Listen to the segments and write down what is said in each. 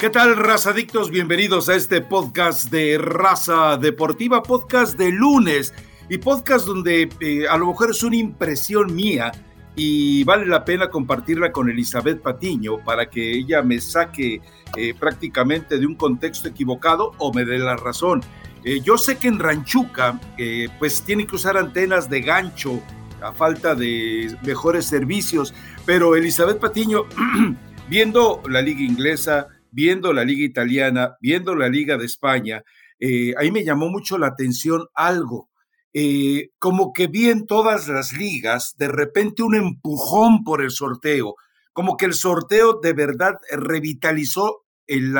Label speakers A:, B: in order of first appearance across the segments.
A: ¿Qué tal, razadictos? Bienvenidos a este podcast de Raza Deportiva, podcast de lunes y podcast donde eh, a lo mejor es una impresión mía y vale la pena compartirla con Elizabeth Patiño para que ella me saque eh, prácticamente de un contexto equivocado o me dé la razón. Eh, yo sé que en Ranchuca pues tiene que usar antenas de gancho a falta de mejores servicios, pero Elizabeth Patiño, viendo la liga inglesa, viendo la liga italiana, viendo la liga de España, eh, ahí me llamó mucho la atención algo. Eh, como que vi en todas las ligas de repente un empujón por el sorteo, como que el sorteo de verdad revitalizó el,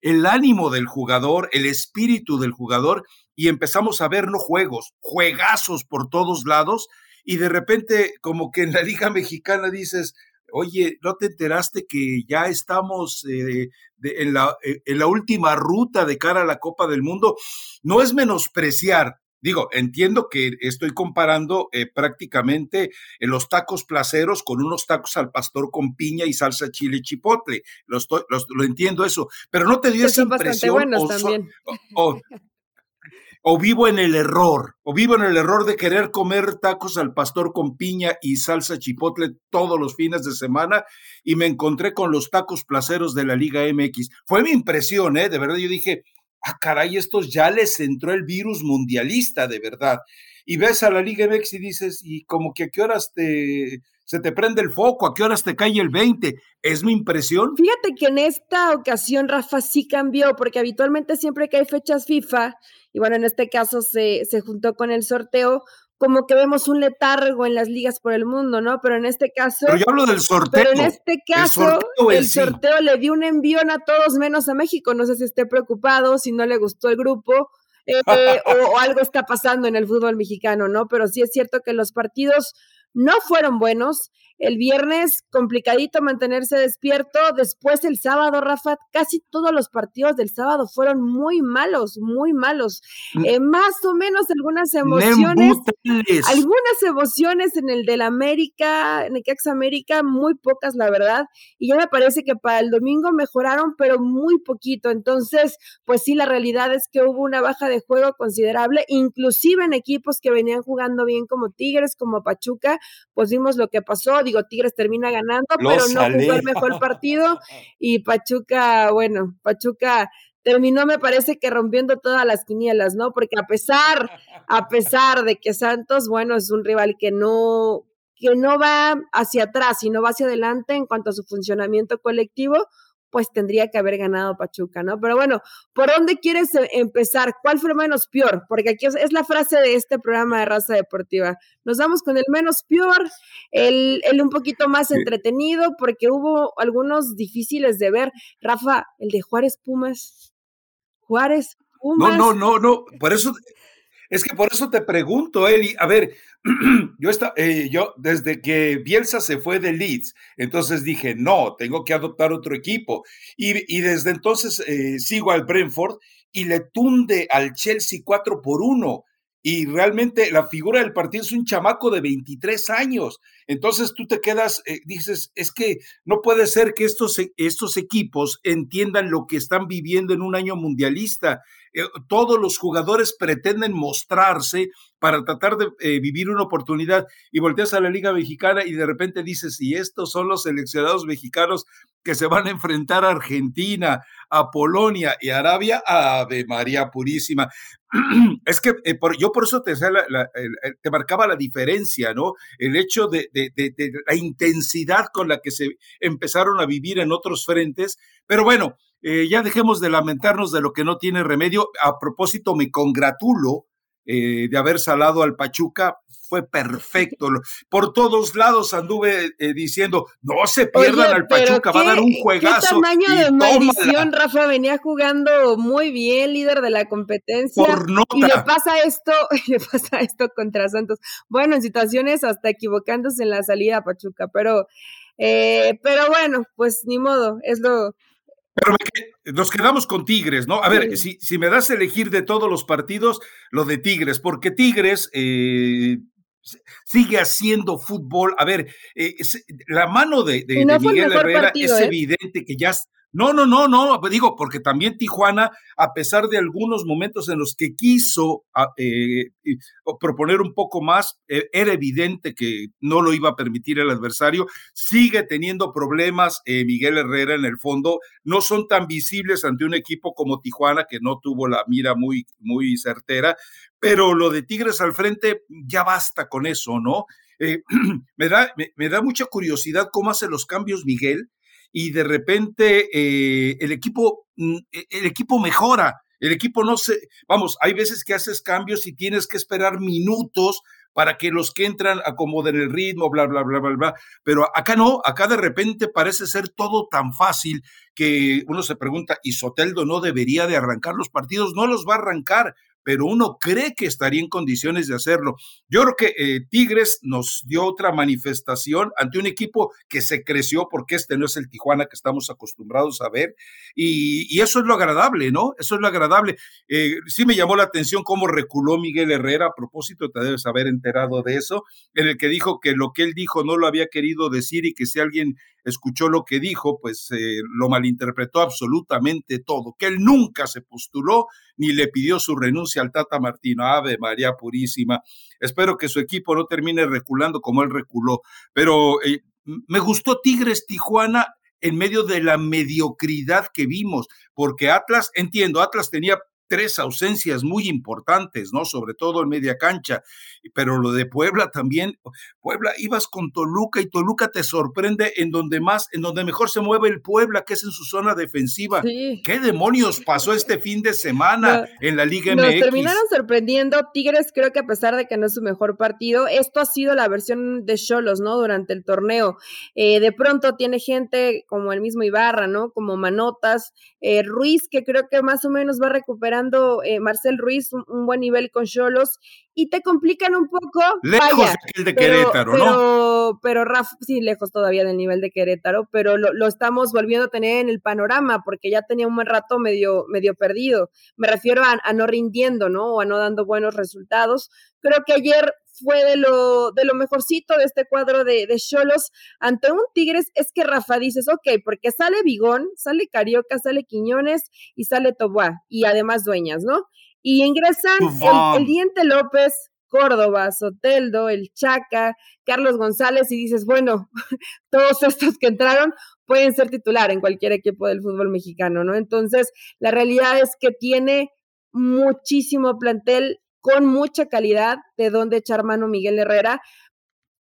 A: el ánimo del jugador, el espíritu del jugador, y empezamos a ver no juegos, juegazos por todos lados, y de repente como que en la liga mexicana dices, oye, ¿no te enteraste que ya estamos eh, en, la, eh, en, la, última ruta de cara a la Copa del Mundo? No es menospreciar. Digo, entiendo que estoy comparando eh, prácticamente los tacos placeros con unos tacos al pastor con piña y salsa chile chipotle. Lo, estoy, lo, entiendo eso, pero no te dio esa impresión. O, o, o vivo en el error, o vivo en el error de querer comer tacos al pastor con piña y salsa chipotle todos los fines de semana y me encontré con los tacos placeros de la Liga MX. Fue mi impresión, ¿eh? De verdad, yo dije, ah, caray, estos ya les entró el virus mundialista, de verdad. Y ves a la Liga MX y dices, y como que a qué horas te, se te prende el foco, a qué horas te cae el 20. ¿Es mi impresión?
B: Fíjate que en esta ocasión, Rafa, sí cambió, porque habitualmente siempre que hay fechas FIFA, y bueno, en este caso se, se juntó con el sorteo, como que vemos un letargo en las ligas por el mundo, ¿no? Pero en este caso.
A: Pero yo hablo del sorteo.
B: Pero en este caso, el sorteo, le dio un envión a todos menos a México. No sé si esté preocupado, si no le gustó el grupo. Eh, o, o, algo está pasando en el fútbol mexicano, ¿no? Pero sí es cierto que los partidos no fueron buenos. El viernes complicadito mantenerse despierto. Después el sábado, Rafa, casi todos los partidos del sábado fueron muy malos, muy malos. Mm. Eh, más o menos algunas emociones. Algunas emociones en el del América, en el Cax América, muy pocas, la verdad. Y ya me parece que para el domingo mejoraron, pero muy poquito. Entonces, pues sí, la realidad es que hubo una baja de juego considerable, inclusive en equipos que venían jugando bien como Tigres, como Pachuca, pues vimos lo que pasó digo, Tigres termina ganando, pero no jugó el mejor partido y Pachuca, bueno, Pachuca terminó me parece que rompiendo todas las quinielas, ¿no? Porque a pesar, a pesar de que Santos, bueno, es un rival que no que no va hacia atrás, sino va hacia adelante en cuanto a su funcionamiento colectivo, pues tendría que haber ganado Pachuca, ¿no? Pero bueno, ¿por dónde quieres e-, empezar? ¿Cuál fue menos peor? Porque aquí es, la frase de este programa de raza deportiva. Nos vamos con el menos peor, el, el un poquito más entretenido, porque hubo algunos difíciles de ver. Rafa, el de Juárez Pumas. Juárez Pumas.
A: No, no, no, no. Por eso, es que por eso te pregunto, Eli. A ver, yo, está, eh, yo desde que Bielsa se fue de Leeds, entonces dije, no, tengo que adoptar otro equipo. Y, desde entonces eh, sigo al Brentford y le tunde al Chelsea 4 por 1 y realmente la figura del partido es un chamaco de 23 años. Entonces tú te quedas, eh, dices, es que no puede ser que estos, e, estos equipos entiendan lo que están viviendo en un año mundialista. Eh, todos los jugadores pretenden mostrarse para tratar de eh, vivir una oportunidad y volteas a la Liga Mexicana y de repente dices, y estos son los seleccionados mexicanos que se van a enfrentar a Argentina, a Polonia y a Arabia, Ave María Purísima. es que eh, yo por eso te, te, marcaba la diferencia, ¿no? El hecho de, la intensidad con la que se empezaron a vivir en otros frentes. Pero bueno, eh, ya dejemos de lamentarnos de lo que no tiene remedio. A propósito, me congratulo eh, de haber salado al Pachuca fue perfecto. Por todos lados anduve eh, diciendo, no se pierdan al Pachuca, va a dar un juegazo.
B: ¿Qué tamaño de maldición, Rafa? Venía jugando muy bien, líder de la competencia. Y le pasa esto, le pasa esto contra Santos. Bueno, en situaciones hasta equivocándose en la salida a Pachuca, pero, eh, pero bueno, pues ni modo, es lo,
A: pero nos quedamos con Tigres, ¿no? A ver, si, si, me das a elegir de todos los partidos, lo de Tigres, porque Tigres eh, sigue haciendo fútbol. A ver, eh, la mano de, Miguel Herrera es evidente que ya No, no, no, no, digo, porque también Tijuana, a pesar de algunos momentos en los que quiso ah, eh, proponer un poco más, eh, era evidente que no lo iba a permitir el adversario, sigue teniendo problemas eh, Miguel Herrera en el fondo, no son tan visibles ante un equipo como Tijuana, que no tuvo la mira muy, muy certera, pero lo de Tigres al frente, ya basta con eso, ¿no? me, da, me da mucha curiosidad cómo hace los cambios Miguel y de repente eh, el, equipo, mm, e, el equipo mejora. El equipo no se, vamos, hay veces que haces cambios y tienes que esperar minutos para que los que entran acomoden el ritmo, bla, bla, bla, bla, bla. Pero acá no, acá de repente parece ser todo tan fácil que uno se pregunta, ¿y Soteldo no debería de arrancar los partidos? No los va a arrancar, pero uno cree que estaría en condiciones de hacerlo. Yo creo que eh, Tigres nos dio otra manifestación ante un equipo que se creció, porque este no es el Tijuana que estamos acostumbrados a ver, y, eso es lo agradable, ¿no? Eso es lo agradable. Eh, sí me llamó la atención cómo reculó Miguel Herrera, a propósito, te debes haber enterado de eso, en el que dijo que lo que él dijo no lo había querido decir y que si alguien escuchó lo que dijo, pues eh, lo malinterpretó absolutamente todo, que él nunca se postuló ni le pidió su renuncia al Tata Martino. Ave María Purísima. Espero que su equipo no termine reculando como él reculó. Pero eh, me gustó Tigres Tijuana en medio de la mediocridad que vimos, porque Atlas, entiendo, Atlas tenía tres ausencias muy importantes, ¿no? Sobre todo en media cancha. Pero lo de Puebla también, Puebla, ibas con Toluca y Toluca te sorprende en donde más, en donde mejor se mueve el Puebla, que es en su zona defensiva. ¿Qué demonios pasó este fin de semana en la Liga
B: nos terminaron sorprendiendo. Tigres, creo que a pesar de que no es su mejor partido, esto ha sido la versión de Cholos, ¿no? Durante el torneo. Eh, de pronto tiene gente como el mismo Ibarra, ¿no? Como Manotas, eh, Ruiz, que creo que más o menos va recuperando eh, Marcel Ruiz un, buen nivel con Cholos y te complican un poco.
A: Lejos de Querétaro,
B: ¿no? Pero Rafa, sí, lejos todavía del nivel de Querétaro, pero lo, estamos volviendo a tener en el panorama porque ya tenía un buen rato medio, medio perdido. Me refiero a, no rindiendo, ¿no? O a no dando buenos resultados. Creo que ayer fue de lo, de lo mejorcito de este cuadro de Cholos ante un Tigres, es que Rafa dices, ok, porque sale Bigón, sale Carioca, sale Quiñones y sale Toboá, y además Dueñas, ¿no? Y ingresan el, Diente López, Córdoba, Soteldo, el Chaca, Carlos González, y dices, bueno, todos estos que entraron pueden ser titular en cualquier equipo del fútbol mexicano, ¿no? Entonces, la realidad es que tiene muchísimo plantel con mucha calidad de donde echar mano Miguel Herrera.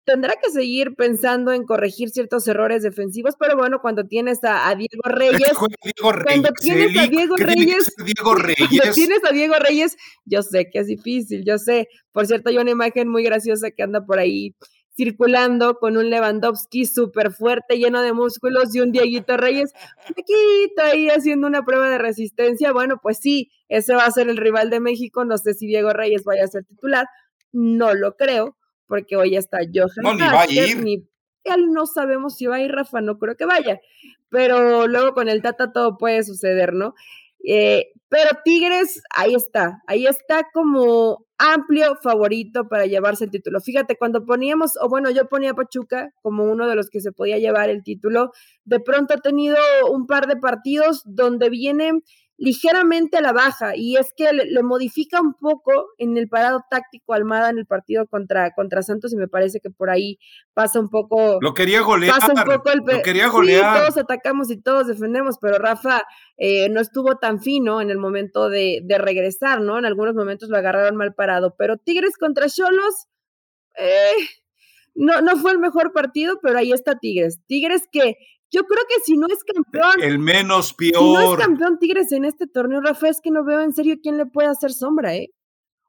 B: Tendrá que seguir pensando en corregir ciertos errores defensivos, pero bueno, cuando tienes a, Diego Reyes, cuando tienes a Diego Reyes,
A: Diego Reyes,
B: cuando tienes a Diego Reyes, yo sé que es difícil, yo sé. Por cierto, hay una imagen muy graciosa que anda por ahí circulando con un Lewandowski súper fuerte, lleno de músculos, y un Dieguito Reyes, chiquito ahí haciendo una prueba de resistencia. Bueno, pues sí, ese va a ser el rival de México. No sé si Diego Reyes vaya a ser titular. No lo creo, porque hoy está Johan.
A: No, ni va a ir.
B: Ni, él no sabemos si va a ir Rafa, no creo que vaya. Pero luego con el Tata todo puede suceder, ¿no? Eh, pero Tigres, ahí está, ahí está como amplio favorito para llevarse el título. Fíjate, cuando poníamos, o bueno, yo ponía a Pachuca como uno de los que se podía llevar el título, de pronto ha tenido un par de partidos donde viene ligeramente a la baja y es que le, modifica un poco en el parado táctico Almada en el partido contra, contra Santos y me parece que por ahí pasa un poco
A: lo quería golear.
B: pasa un poco el
A: lo quería golear.
B: sí, todos atacamos y todos defendemos pero Rafa eh, no estuvo tan fino en el momento de, de, regresar no en algunos momentos lo agarraron mal parado pero Tigres contra Cholos eh, no, no fue el mejor partido, pero ahí está Tigres. Tigres que yo creo que si no es campeón.
A: El menos peor.
B: Si no es campeón Tigres en este torneo, Rafa, es que no veo en serio quién le puede hacer sombra, ¿eh?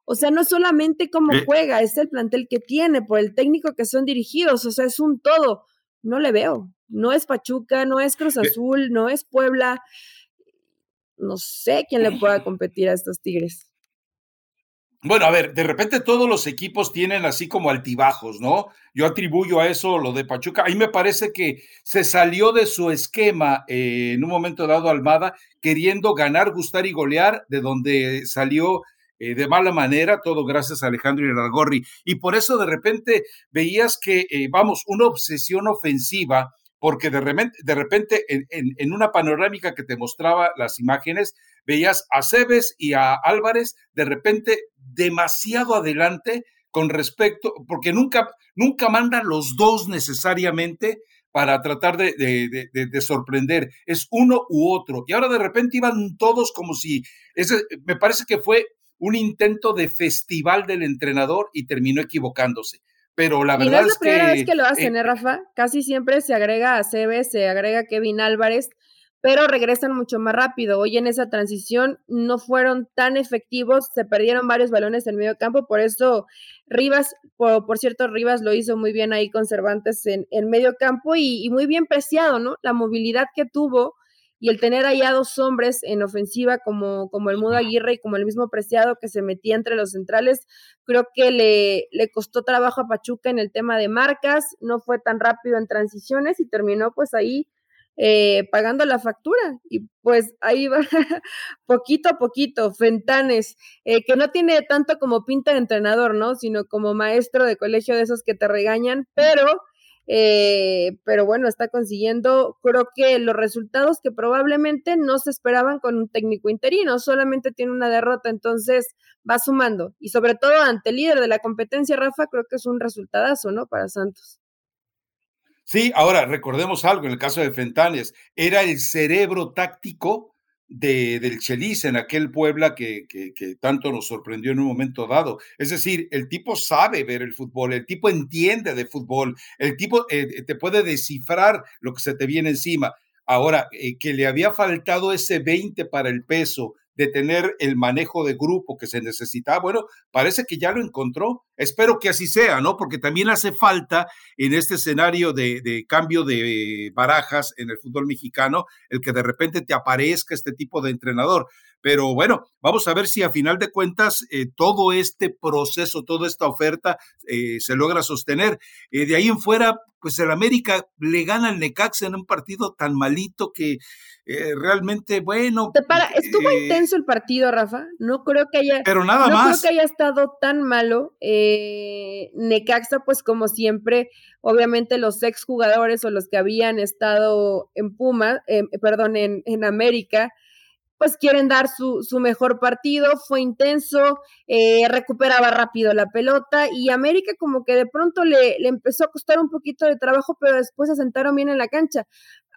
B: O sea, no solamente cómo eh. juega, es el plantel que tiene, por el técnico que son dirigidos, o sea, es un todo. No le veo. No es Pachuca, no es Cruz Azul, no es Puebla. No sé quién le pueda competir a estos Tigres.
A: Bueno, a ver, de repente todos los equipos tienen así como altibajos, ¿no? Yo atribuyo a eso lo de Pachuca. A mí me parece que se salió de su esquema eh, en un momento dado Almada, queriendo ganar, gustar y golear, de donde salió eh, de mala manera, todo gracias a Alejandro Irargorri. Y por eso de repente veías que, eh, vamos, una obsesión ofensiva porque de repente, de repente en, una panorámica que te mostraba las imágenes, veías a Cebes y a Álvarez de repente demasiado adelante con respecto, porque nunca, nunca mandan los dos necesariamente para tratar de, de, sorprender. Es uno u otro. Y ahora de repente iban todos como si, ese, me parece que fue un intento de festival del entrenador y terminó equivocándose. Pero la verdad y no es,
B: la primera vez que lo hacen, ¿eh, Rafa? Casi siempre se agrega a Cebes, se agrega a Kevin Álvarez, pero regresan mucho más rápido. Hoy en esa transición no fueron tan efectivos, se perdieron varios balones en medio campo, por eso Rivas, por, cierto, Rivas lo hizo muy bien ahí con Cervantes en, en medio campo y, y, muy bien preciado, ¿no? La movilidad que tuvo y el tener allá dos hombres en ofensiva como, como el Mudo Aguirre y como el mismo Preciado que se metía entre los centrales, creo que le, le costó trabajo a Pachuca en el tema de marcas, no fue tan rápido en transiciones y terminó pues ahí eh, pagando la factura. Y pues ahí va, poquito a poquito, Fentanes, eh, que no tiene tanto como pinta de entrenador, ¿no? Sino como maestro de colegio de esos que te regañan, pero eh, pero bueno, está consiguiendo, creo que los resultados que probablemente no se esperaban con un técnico interino, solamente tiene una derrota, entonces va sumando. Y sobre todo ante el líder de la competencia, Rafa, creo que es un resultadazo, ¿no? Para Santos.
A: Sí, ahora recordemos algo, en el caso de Fentanes, era el cerebro táctico de, del Chelis en aquel Puebla que, que, tanto nos sorprendió en un momento dado. Es decir, el tipo sabe ver el fútbol, el tipo entiende de fútbol, el tipo eh, te puede descifrar lo que se te viene encima. Ahora, eh, que le había faltado ese 20 para el peso, de tener el manejo de grupo que se necesitaba. Bueno, parece que ya lo encontró. Espero que así sea, ¿no? Porque también hace falta en este escenario de, cambio de barajas en el fútbol mexicano el que de repente te aparezca este tipo de entrenador. Pero bueno, vamos a ver si a final de cuentas eh, todo este proceso, toda esta oferta eh, se logra sostener. Eh, de ahí en fuera, pues el América le gana al Necaxa en un partido tan malito que realmente, bueno.
B: estuvo intenso el partido, Rafa. No creo que haya.
A: Pero nada no
B: creo que haya estado tan malo. Necaxa, pues como siempre, obviamente los exjugadores o los que habían estado en Puma, perdón, en, en América pues quieren dar su, su mejor partido, fue intenso, eh, recuperaba rápido la pelota y América como que de pronto le, le, empezó a costar un poquito de trabajo, pero después se sentaron bien en la cancha.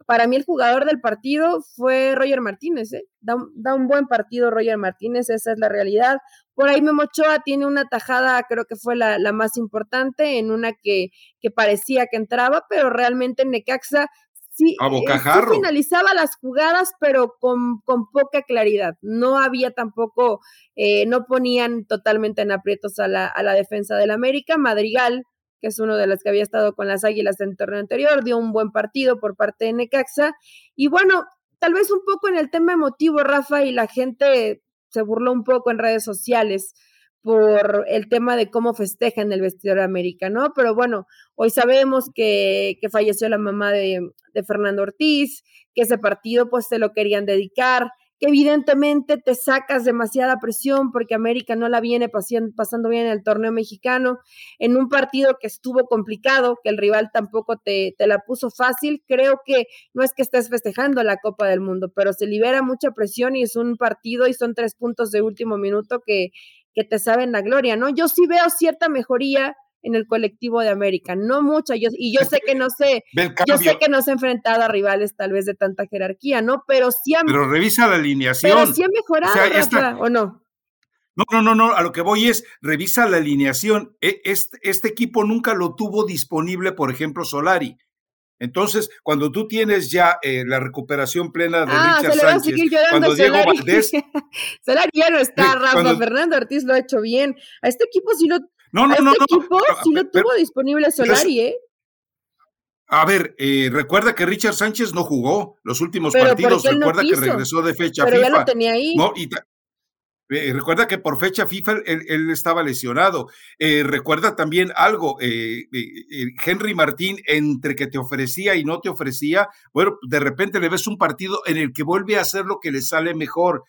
B: Para mí el jugador del partido fue Roger Martínez, ¿eh? da, da, un buen partido Roger Martínez, esa es la realidad. Por ahí Memo Ochoa tiene una tajada, creo que fue la, la más importante, en una que, que parecía que entraba, pero realmente Necaxa sí,
A: a
B: finalizaba las jugadas, pero con, con, poca claridad. No había tampoco, eh, no ponían totalmente en aprietos a la, a la defensa del América. Madrigal, que es uno de los que había estado con las Águilas en el torneo anterior, dio un buen partido por parte de Necaxa. Y bueno, tal vez un poco en el tema emotivo, Rafa, y la gente se burló un poco en redes sociales por el tema de cómo festejan el vestidor América, ¿no? Pero bueno, hoy sabemos que, que falleció la mamá de, de, Fernando Ortiz, que ese partido pues se lo querían dedicar, que evidentemente te sacas demasiada presión porque América no la viene pasando bien en el torneo mexicano, en un partido que estuvo complicado, que el rival tampoco te, te la puso fácil, creo que no es que estés festejando la Copa del Mundo, pero se libera mucha presión y es un partido y son tres puntos de último minuto que que te saben la gloria, ¿no? Yo sí veo cierta mejoría en el colectivo de América, no mucha, yo, y yo sé que no sé, yo sé que no se ha enfrentado a rivales tal vez de tanta jerarquía, ¿no? Pero sí ha
A: Pero revisa la alineación.
B: Pero sí ha mejorado, ¿o no?
A: No, no, no, no, a lo que voy es, revisa la alineación. E, este, este equipo nunca lo tuvo disponible, por ejemplo, Solari. Entonces, cuando tú tienes ya eh, la recuperación plena de ah, Richard Sánchez, cuando Diego Valdés.
B: Solari ya no está, Rafa. Fernando Ortiz lo ha hecho bien. A este equipo sí lo, no, no, no, este equipo sí lo tuvo disponible Solari, ¿eh?
A: A ver, eh, recuerda que Richard Sánchez no jugó los últimos partidos, recuerda que regresó de fecha
B: pero Ya lo tenía ahí.
A: No, y, eh, recuerda que por fecha FIFA él, estaba lesionado. Eh, recuerda también algo, eh, Henry Martín, entre que te ofrecía y no te ofrecía, bueno, de repente le ves un partido en el que vuelve a hacer lo que le sale mejor.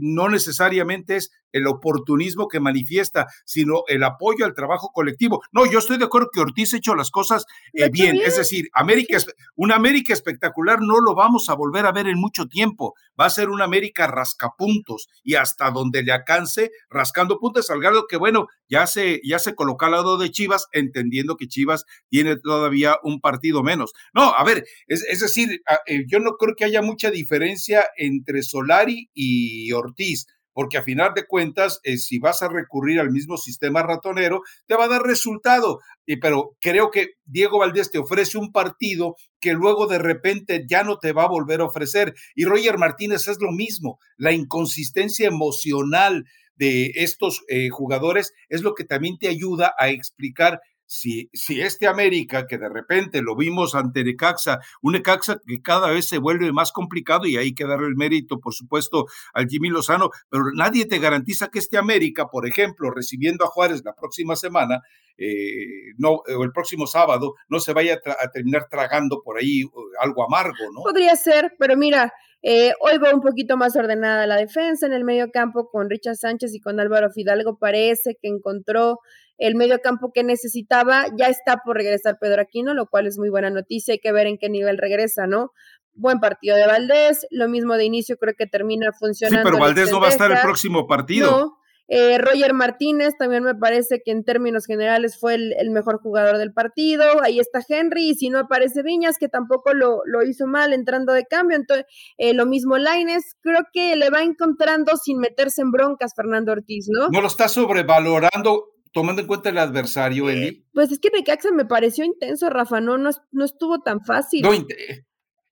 A: no necesariamente es el oportunismo que manifiesta, sino el apoyo al trabajo colectivo. No, yo estoy de acuerdo que Ortiz ha hecho las cosas eh, bien. es decir, América, una América espectacular no lo vamos a volver a ver en mucho tiempo. Va a ser una América rascapuntos y hasta donde le alcance rascando puntos al grado que bueno, ya se ya se coloca al lado de Chivas entendiendo que Chivas tiene todavía un partido menos. No, a ver, es, es decir, eh, yo no creo que haya mucha diferencia entre Solari y Ortiz porque a final de cuentas, eh, si vas a recurrir al mismo sistema ratonero, te va a dar resultado. Y, pero creo que Diego Valdés te ofrece un partido que luego de repente ya no te va a volver a ofrecer. Y Roger Martínez es lo mismo, la inconsistencia emocional de estos eh, jugadores es lo que también te ayuda a explicar si, este América, que de repente lo vimos ante Necaxa, un Necaxa que cada vez se vuelve más complicado y hay que darle el mérito, por supuesto, al Jimmy Lozano, pero nadie te garantiza que este América, por ejemplo, recibiendo a Juárez la próxima semana, eh, no, o el próximo sábado, no se vaya a, terminar tragando por ahí algo amargo, ¿no?
B: Podría ser, pero mira, eh, hoy va un poquito más ordenada la defensa en el medio campo con Richard Sánchez y con Álvaro Fidalgo. Parece que encontró el medio campo que necesitaba. Ya está por regresar Pedro Aquino, lo cual es muy buena noticia. Hay que ver en qué nivel regresa, ¿no? Buen partido de Valdés, lo mismo de inicio, creo que termina funcionando.
A: Sí, pero Valdés no va a estar el próximo partido.
B: No. Eh, Roger Martínez también me parece que en términos generales fue el, mejor jugador del partido. Ahí está Henry, y si no aparece Viñas, que tampoco lo, lo hizo mal entrando de cambio. Entonces, eh, lo mismo Laines, creo que le va encontrando sin meterse en broncas Fernando Ortiz, ¿no?
A: No lo está sobrevalorando tomando en cuenta el adversario, Eli? Eh,
B: pues es que Necaxa me pareció intenso, Rafa, no, no, estuvo tan fácil.
A: No,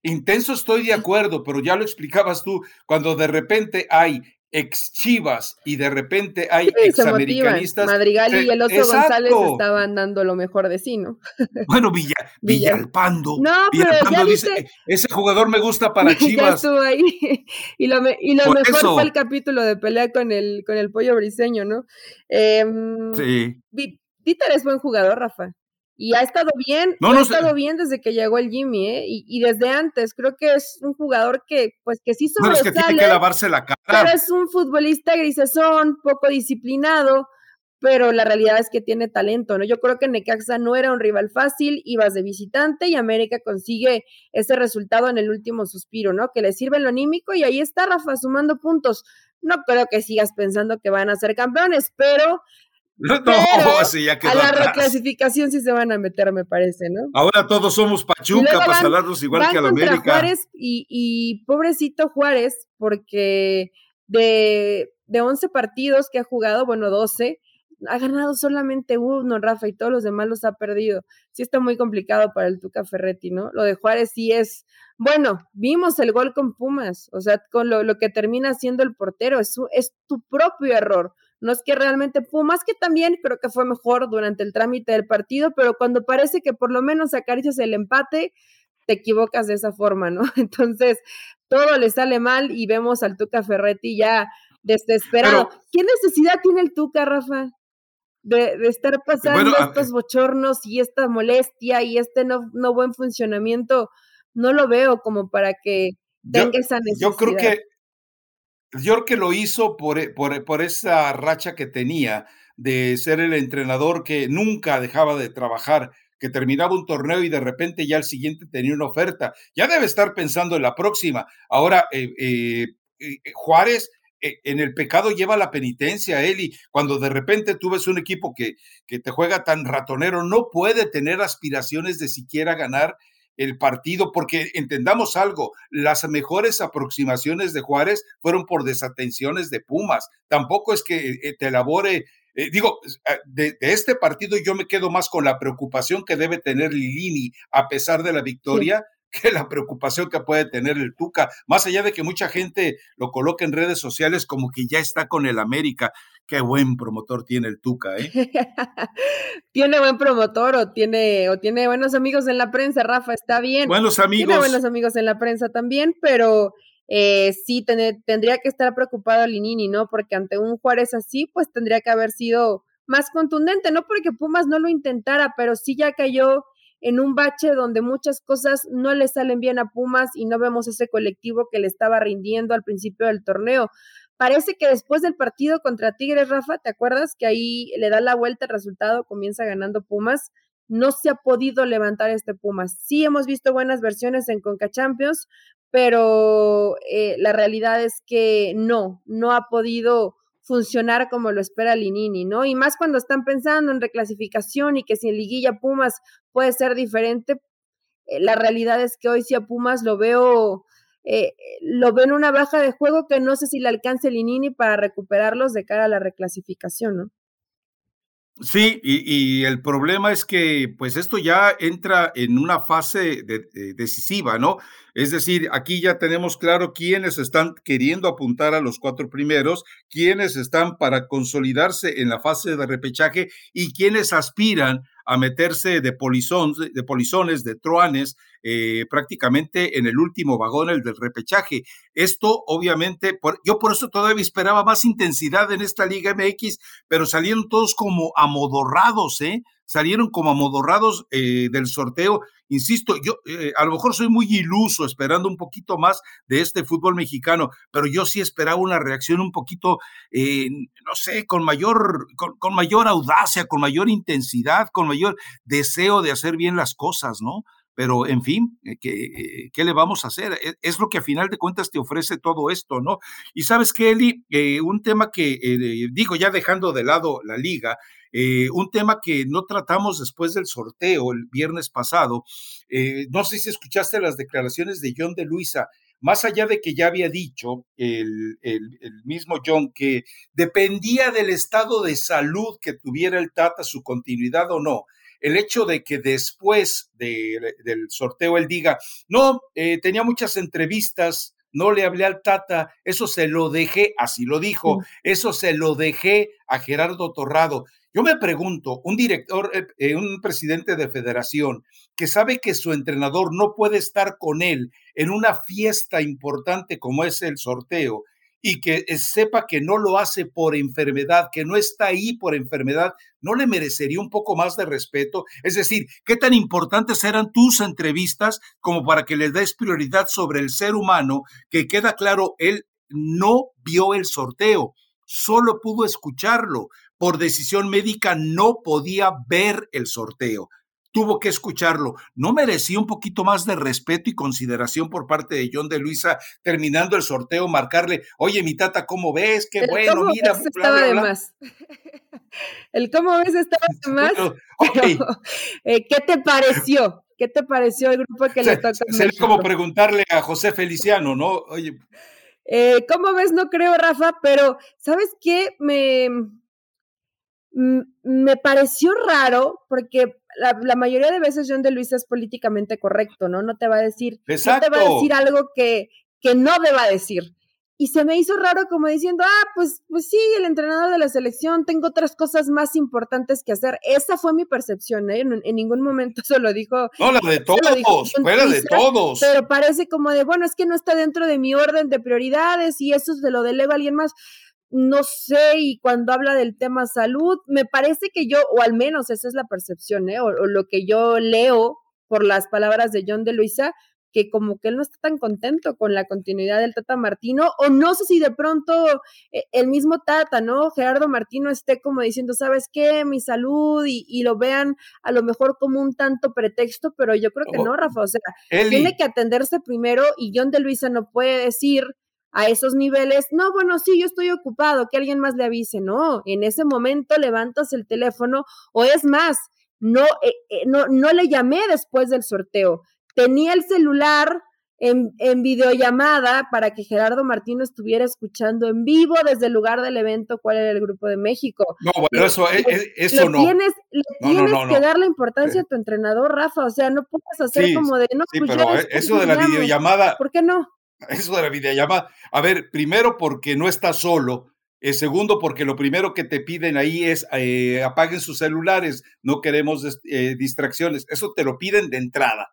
A: intenso estoy de acuerdo, pero ya lo explicabas tú, cuando de repente hay ex Chivas y de repente hay ex americanistas.
B: Madrigal y el otro González estaban dando lo mejor de sí, ¿no?
A: Bueno, Villa, Villalpando. No, pero dice, ese jugador me gusta para Chivas.
B: ahí. Y lo, y lo mejor fue el capítulo de pelea con el, con el pollo briseño, ¿no? Em, sí. Dieter es buen jugador, Rafa. Y ha estado bien, ha estado bien desde que llegó el Jimmy, ¿eh? Y, desde antes, creo que es un jugador que, pues, que sí sobresale.
A: es que tiene que lavarse la cara.
B: Pero es un futbolista grisesón, poco disciplinado, pero la realidad es que tiene talento, ¿no? Yo creo que Necaxa no era un rival fácil, ibas de visitante y América consigue ese resultado en el último suspiro, ¿no? Que le sirve lo anímico y ahí está Rafa sumando puntos. No creo que sigas pensando que van a ser campeones, pero
A: no,
B: sí, ya quedó A la reclasificación sí se van a meter, me parece, ¿no?
A: Ahora todos somos Pachuca para salarnos igual que a la América.
B: Juárez y, y, pobrecito Juárez, porque de, de 11 partidos que ha jugado, bueno, 12, ha ganado solamente uno, Rafa, y todos los demás los ha perdido. Sí está muy complicado para el Tuca Ferretti, ¿no? Lo de Juárez sí es, bueno, vimos el gol con Pumas, o sea, con lo, lo que termina siendo el portero, es, es tu propio error no es que realmente Pumas, que también creo que fue mejor durante el trámite del partido, pero cuando parece que por lo menos acaricias el empate, te equivocas de esa forma, ¿no? Entonces, todo le sale mal y vemos al Tuca Ferretti ya desesperado. ¿Qué necesidad tiene el Tuca, Rafa? De, estar pasando estos bochornos y esta molestia y este no, no buen funcionamiento, no lo veo como para que tenga esa necesidad.
A: Yo creo que yo que lo hizo por, e, por, por, esa racha que tenía de ser el entrenador que nunca dejaba de trabajar, que terminaba un torneo y de repente ya el siguiente tenía una oferta. Ya debe estar pensando en la próxima. Ahora, eh, eh, eh, Juárez en el pecado lleva la penitencia, Eli. Cuando de repente tú ves un equipo que, que te juega tan ratonero, no puede tener aspiraciones de siquiera ganar el partido, porque entendamos algo, las mejores aproximaciones de Juárez fueron por desatenciones de Pumas. Tampoco es que eh, te elabore, eh, digo, ah, de, este partido yo me quedo más con la preocupación que debe tener Lilini a pesar de la victoria. Que la preocupación que puede tener el Tuca, más allá de que mucha gente lo coloque en redes sociales como que ya está con el América. Qué buen promotor tiene el Tuca, ¿eh?
B: tiene buen promotor o tiene, o tiene buenos amigos en la prensa, Rafa, está bien.
A: Buenos amigos.
B: Tiene buenos amigos en la prensa también, pero eh, sí tendría que estar preocupado Linini, ¿no? Porque ante un Juárez así, pues tendría que haber sido más contundente, no porque Pumas no lo intentara, pero sí ya cayó en un bache donde muchas cosas no le salen bien a Pumas y no vemos ese colectivo que le estaba rindiendo al principio del torneo parece que después del partido contra Tigres, Rafa, ¿te acuerdas que ahí le da la vuelta el resultado, comienza ganando Pumas? No se ha podido levantar este Pumas. Sí hemos visto buenas versiones en Conca Champions, pero eh, la realidad es que no, no ha podido funcionar como lo espera Linini, ¿no? Y más cuando están pensando en reclasificación y que si en liguilla Pumas puede ser diferente, eh, la realidad es que hoy sí a Pumas lo veo eh, lo ven una baja de juego que no sé si le alcance Linini para recuperarlos de cara a la reclasificación, ¿no?
A: Sí, y, el problema es que pues esto ya entra en una fase decisiva, ¿no? Es decir, aquí ya tenemos claro quiénes están queriendo apuntar a los cuatro primeros, quiénes están para consolidarse en la fase de repechaje y quiénes aspiran a meterse de, polizón, de polizones, de truanes, eh, prácticamente en el último vagón, el del repechaje. Esto, obviamente, yo por eso todavía esperaba más intensidad en esta Liga MX, pero salieron todos como amodorrados, ¿eh? Salieron como amodorrados eh, del sorteo. Insisto, yo eh, a lo mejor soy muy iluso esperando un poquito más de este fútbol mexicano, pero yo sí esperaba una reacción un poquito, no sé, con mayor, con mayor audacia, con mayor intensidad, con mayor deseo de hacer bien las cosas, ¿no? Pero, en fin, eh, ¿qué, eh, ¿qué, le vamos a hacer? E, es, lo que a final de cuentas te ofrece todo esto, ¿no? Y sabes que, Eli, eh, un tema que, digo, ya dejando de lado la liga, un tema que no tratamos después del sorteo el viernes pasado, no sé si escuchaste las declaraciones de John de Luisa, más allá de que ya había dicho el, el, mismo John que dependía del estado de salud que tuviera el Tata, su continuidad o no, el hecho de que después del sorteo él diga, no, eh, tenía muchas entrevistas, no le hablé al Tata, eso se lo dejé, así lo dijo, eso se lo dejé a Gerardo Torrado. Yo me pregunto, un director, eh, eh, un presidente de federación que sabe que su entrenador no puede estar con él en una fiesta importante como es el sorteo y que eh, sepa que no lo hace por enfermedad, que no está ahí por enfermedad, ¿no le merecería un poco más de respeto? Es decir, ¿qué tan importantes eran tus entrevistas como para que le des prioridad sobre el ser humano que queda claro, él no vio el sorteo, solo pudo escucharlo. Por decisión médica no podía ver el sorteo tuvo que escucharlo. ¿No merecía un poquito más de respeto y consideración por parte de John de Luisa terminando el sorteo, marcarle, oye, mi tata, ¿cómo ves? Qué bueno, mira.
B: estaba de más. El cómo ves estaba de más. Eh, ¿Qué te pareció? ¿Qué te pareció el grupo que le toca?
A: Sería como preguntarle a José Feliciano, ¿no? Oye.
B: Eh, ¿Cómo ves? No creo, Rafa, pero ¿sabes qué? Me, me pareció raro porque la, mayoría de veces John de Luis es políticamente correcto, ¿no? No te va a decir, no te va a decir algo que, que no deba decir. Y se me hizo raro como diciendo, ah, pues, pues sí, el entrenador de la selección, tengo otras cosas más importantes que hacer. Esa fue mi percepción, ¿eh? En, ningún momento se lo dijo.
A: No, la de todos, fuera de todos.
B: Pero parece como de, bueno, es que no está dentro de mi orden de prioridades y eso se lo delego a alguien más no sé, y cuando habla del tema salud, me parece que yo, o al menos esa es la percepción, ¿eh? o, lo que yo leo por las palabras de John de Luisa, que como que él no está tan contento con la continuidad del Tata Martino, o no sé si de pronto eh, el mismo Tata, ¿no? Gerardo Martino esté como diciendo, ¿sabes qué? Mi salud, y, lo vean a lo mejor como un tanto pretexto, pero yo creo que no, Rafa, o sea, tiene que atenderse primero y John de Luisa no puede decir a esos niveles, no, bueno, sí, yo estoy ocupado, que alguien más le avise, no, en ese momento levantas el teléfono o es más, no, eh, eh, no, no le llamé después del sorteo, tenía el celular en, en, videollamada para que Gerardo Martino estuviera escuchando en vivo desde el lugar del evento cuál era el Grupo de México.
A: No, bueno, eso, eh, eso
B: no. Tienes, le tienes que dar la importancia a tu entrenador, Rafa, o sea, no puedes hacer como de, no,
A: sí, pues pero eso de la videollamada.
B: ¿Por qué no?
A: Eso de la videollamada. A ver, primero porque no estás solo. Eh, segundo, porque lo primero que te piden ahí es eh, apaguen sus celulares, no queremos eh, distracciones. Eso te lo piden de entrada.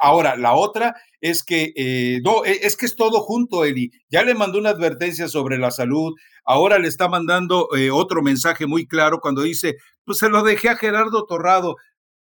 A: Ahora, la otra es que, no, e, es que es todo junto, Eli. Ya le mandó una advertencia sobre la salud, ahora le está mandando otro mensaje muy claro cuando dice, pues se lo dejé a Gerardo Torrado.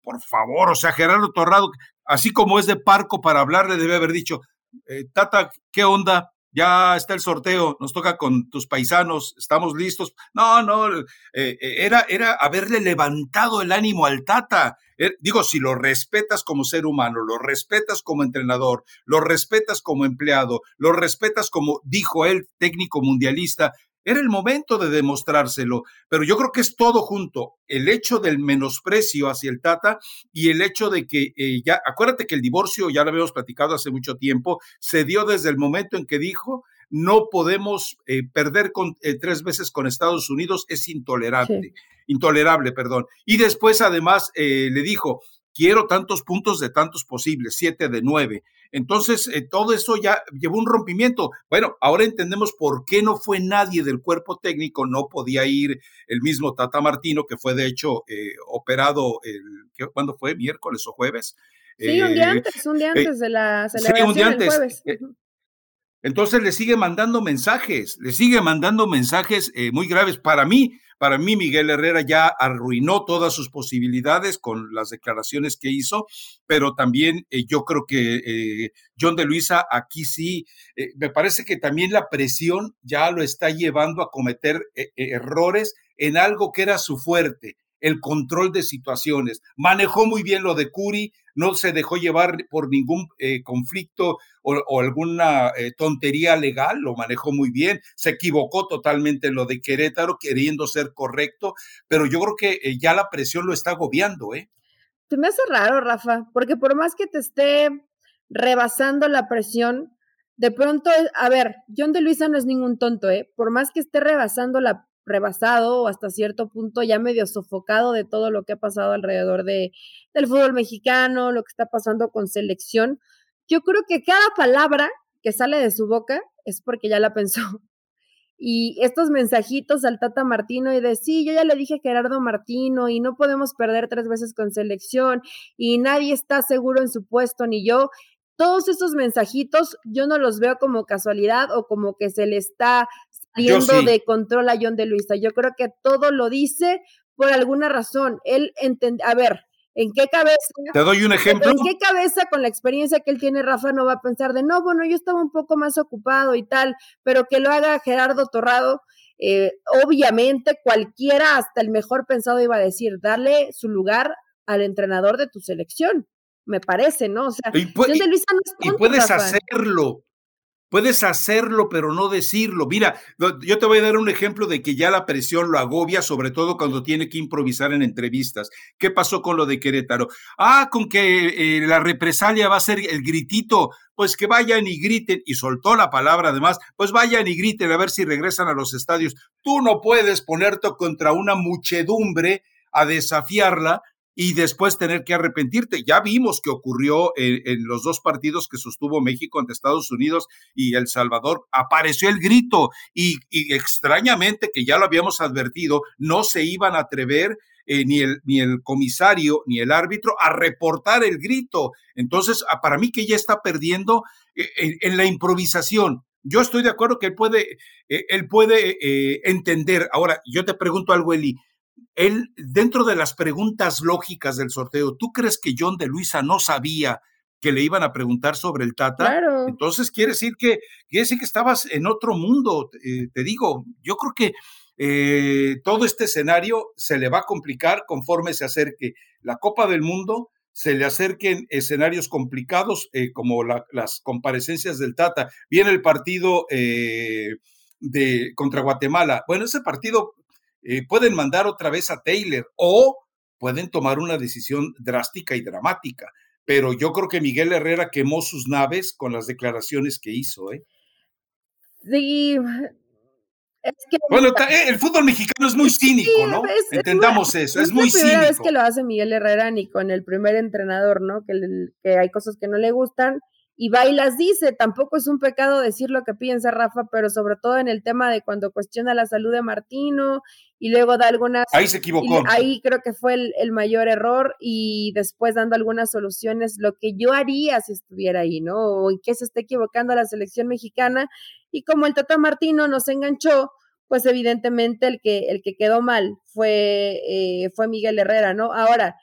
A: Por favor, o sea, Gerardo Torrado, así como es de parco para hablarle, debe haber dicho, eh, Tata, ¿qué onda? ya está el sorteo, nos toca con tus paisanos, estamos listos. No, no, eh, eh, era, era haberle levantado el ánimo al Tata. Digo, si lo respetas como ser humano, lo respetas como entrenador, lo respetas como empleado, lo respetas como, dijo él, técnico mundialista, era el momento de demostrárselo, pero yo creo que es todo junto. El hecho del menosprecio hacia el Tata y el hecho de que eh, ya, acuérdate que el divorcio, ya lo habíamos platicado hace mucho tiempo, se dio desde el momento en que dijo, no podemos eh, perder con, eh, tres veces con Estados Unidos, es intolerable, intolerable, perdón. Y después además le dijo, quiero tantos puntos de tantos posibles, siete de nueve. Entonces, eh, todo eso ya llevó un rompimiento. Bueno, ahora entendemos por qué no fue nadie del cuerpo técnico, no podía ir el mismo Tata Martino, que fue de hecho eh, operado, el, ¿cuándo fue? ¿Miércoles o jueves?
B: Sí, un día eh, antes, un día antes de la celebración sí, un día antes. jueves.
A: Entonces le sigue mandando mensajes, le sigue mandando mensajes muy graves. Para mí, para mí, Miguel Herrera ya arruinó todas sus posibilidades con las declaraciones que hizo, pero también eh, yo creo que eh, John de Luisa aquí sí, eh, me parece que también la presión ya lo está llevando a cometer errores en algo que era su fuerte el control de situaciones. Manejó muy bien lo de Curi, no se dejó llevar por ningún eh, conflicto o, alguna eh, tontería legal, lo manejó muy bien, se equivocó totalmente en lo de Querétaro, queriendo ser correcto, pero yo creo que eh, ya la presión lo está agobiando, ¿eh?
B: Te me hace raro, Rafa, porque por más que te esté rebasando la presión, de pronto, a ver, John de Luisa no es ningún tonto, ¿eh? Por más que esté rebasando la rebasado o hasta cierto punto ya medio sofocado de todo lo que ha pasado alrededor de, del fútbol mexicano, lo que está pasando con selección. Yo creo que cada palabra que sale de su boca es porque ya la pensó. Y estos mensajitos al Tata Martino y de sí, yo ya le dije Gerardo Martino y no podemos perder tres veces con selección y nadie está seguro en su puesto ni yo. Todos esos mensajitos yo no los veo como casualidad o como que se le está saliendo de control a John de Luisa. Yo creo que todo lo dice por alguna razón. Él entiende, a ver, ¿en qué cabeza?
A: Te doy un ejemplo.
B: ¿En qué cabeza con la experiencia que él tiene Rafa no va a pensar de, no, bueno, yo estaba un poco más ocupado y tal, pero que lo haga Gerardo Torrado? Eh, obviamente cualquiera, hasta el mejor pensado iba a decir, darle su lugar al entrenador de tu selección, me parece, ¿no? O sea,
A: y, John de Luisa no es y puedes hacerlo, Puedes hacerlo, pero no decirlo. Mira, yo te voy a dar un ejemplo de que ya la presión lo agobia, sobre todo cuando tiene que improvisar en entrevistas. ¿Qué pasó con lo de Querétaro? Ah, con que eh, la represalia va a ser el gritito. Pues que vayan y griten, y soltó la palabra además, pues vayan y griten a ver si regresan a los estadios. Tú no puedes ponerte contra una muchedumbre a desafiarla y después tener que arrepentirte. Ya vimos que ocurrió en, los dos partidos que sostuvo México ante Estados Unidos y El Salvador. Apareció el grito y, extrañamente, que ya lo habíamos advertido, no se iban a atrever eh, ni, el, ni el comisario ni el árbitro a reportar el grito. Entonces, ah, para mí que ya está perdiendo eh, en, la improvisación. Yo estoy de acuerdo que él puede, eh, él puede entender. Ahora, yo te pregunto algo, Eli él, dentro de las preguntas lógicas del sorteo, ¿tú crees que John de Luisa no sabía que le iban a preguntar sobre el Tata?
B: Claro.
A: Entonces quiere decir que, quiere decir que estabas en otro mundo. Eh, te digo, yo creo que eh, todo este escenario se le va a complicar conforme se acerque la Copa del Mundo, se le acerquen escenarios complicados eh, como las comparecencias del Tata. Viene el partido de contra Guatemala. Bueno, ese partido eh, pueden mandar otra vez a Taylor o pueden tomar una decisión drástica y dramática. Pero yo creo que Miguel Herrera quemó sus naves con las declaraciones que hizo. ¿eh?
B: Sí,
A: bueno, eh, el fútbol mexicano es muy cínico, ¿no? Entendamos eso, es, muy cínico. Es la primera vez
B: que lo hace Miguel Herrera ni con el primer entrenador, ¿no? Que, que hay cosas que no le gustan y va y las dice. Tampoco es un pecado decir lo que piensa Rafa, pero sobre todo en el tema de cuando cuestiona la salud de Martino y luego da algunas...
A: Ahí se equivocó.
B: Ahí creo que fue el, mayor error y después dando algunas soluciones, lo que yo haría si estuviera ahí, ¿no? O en qué se está equivocando la selección mexicana. Y como el Tata Martino nos enganchó, pues evidentemente el que, el que quedó mal fue, eh, fue Miguel Herrera, ¿no? Ahora,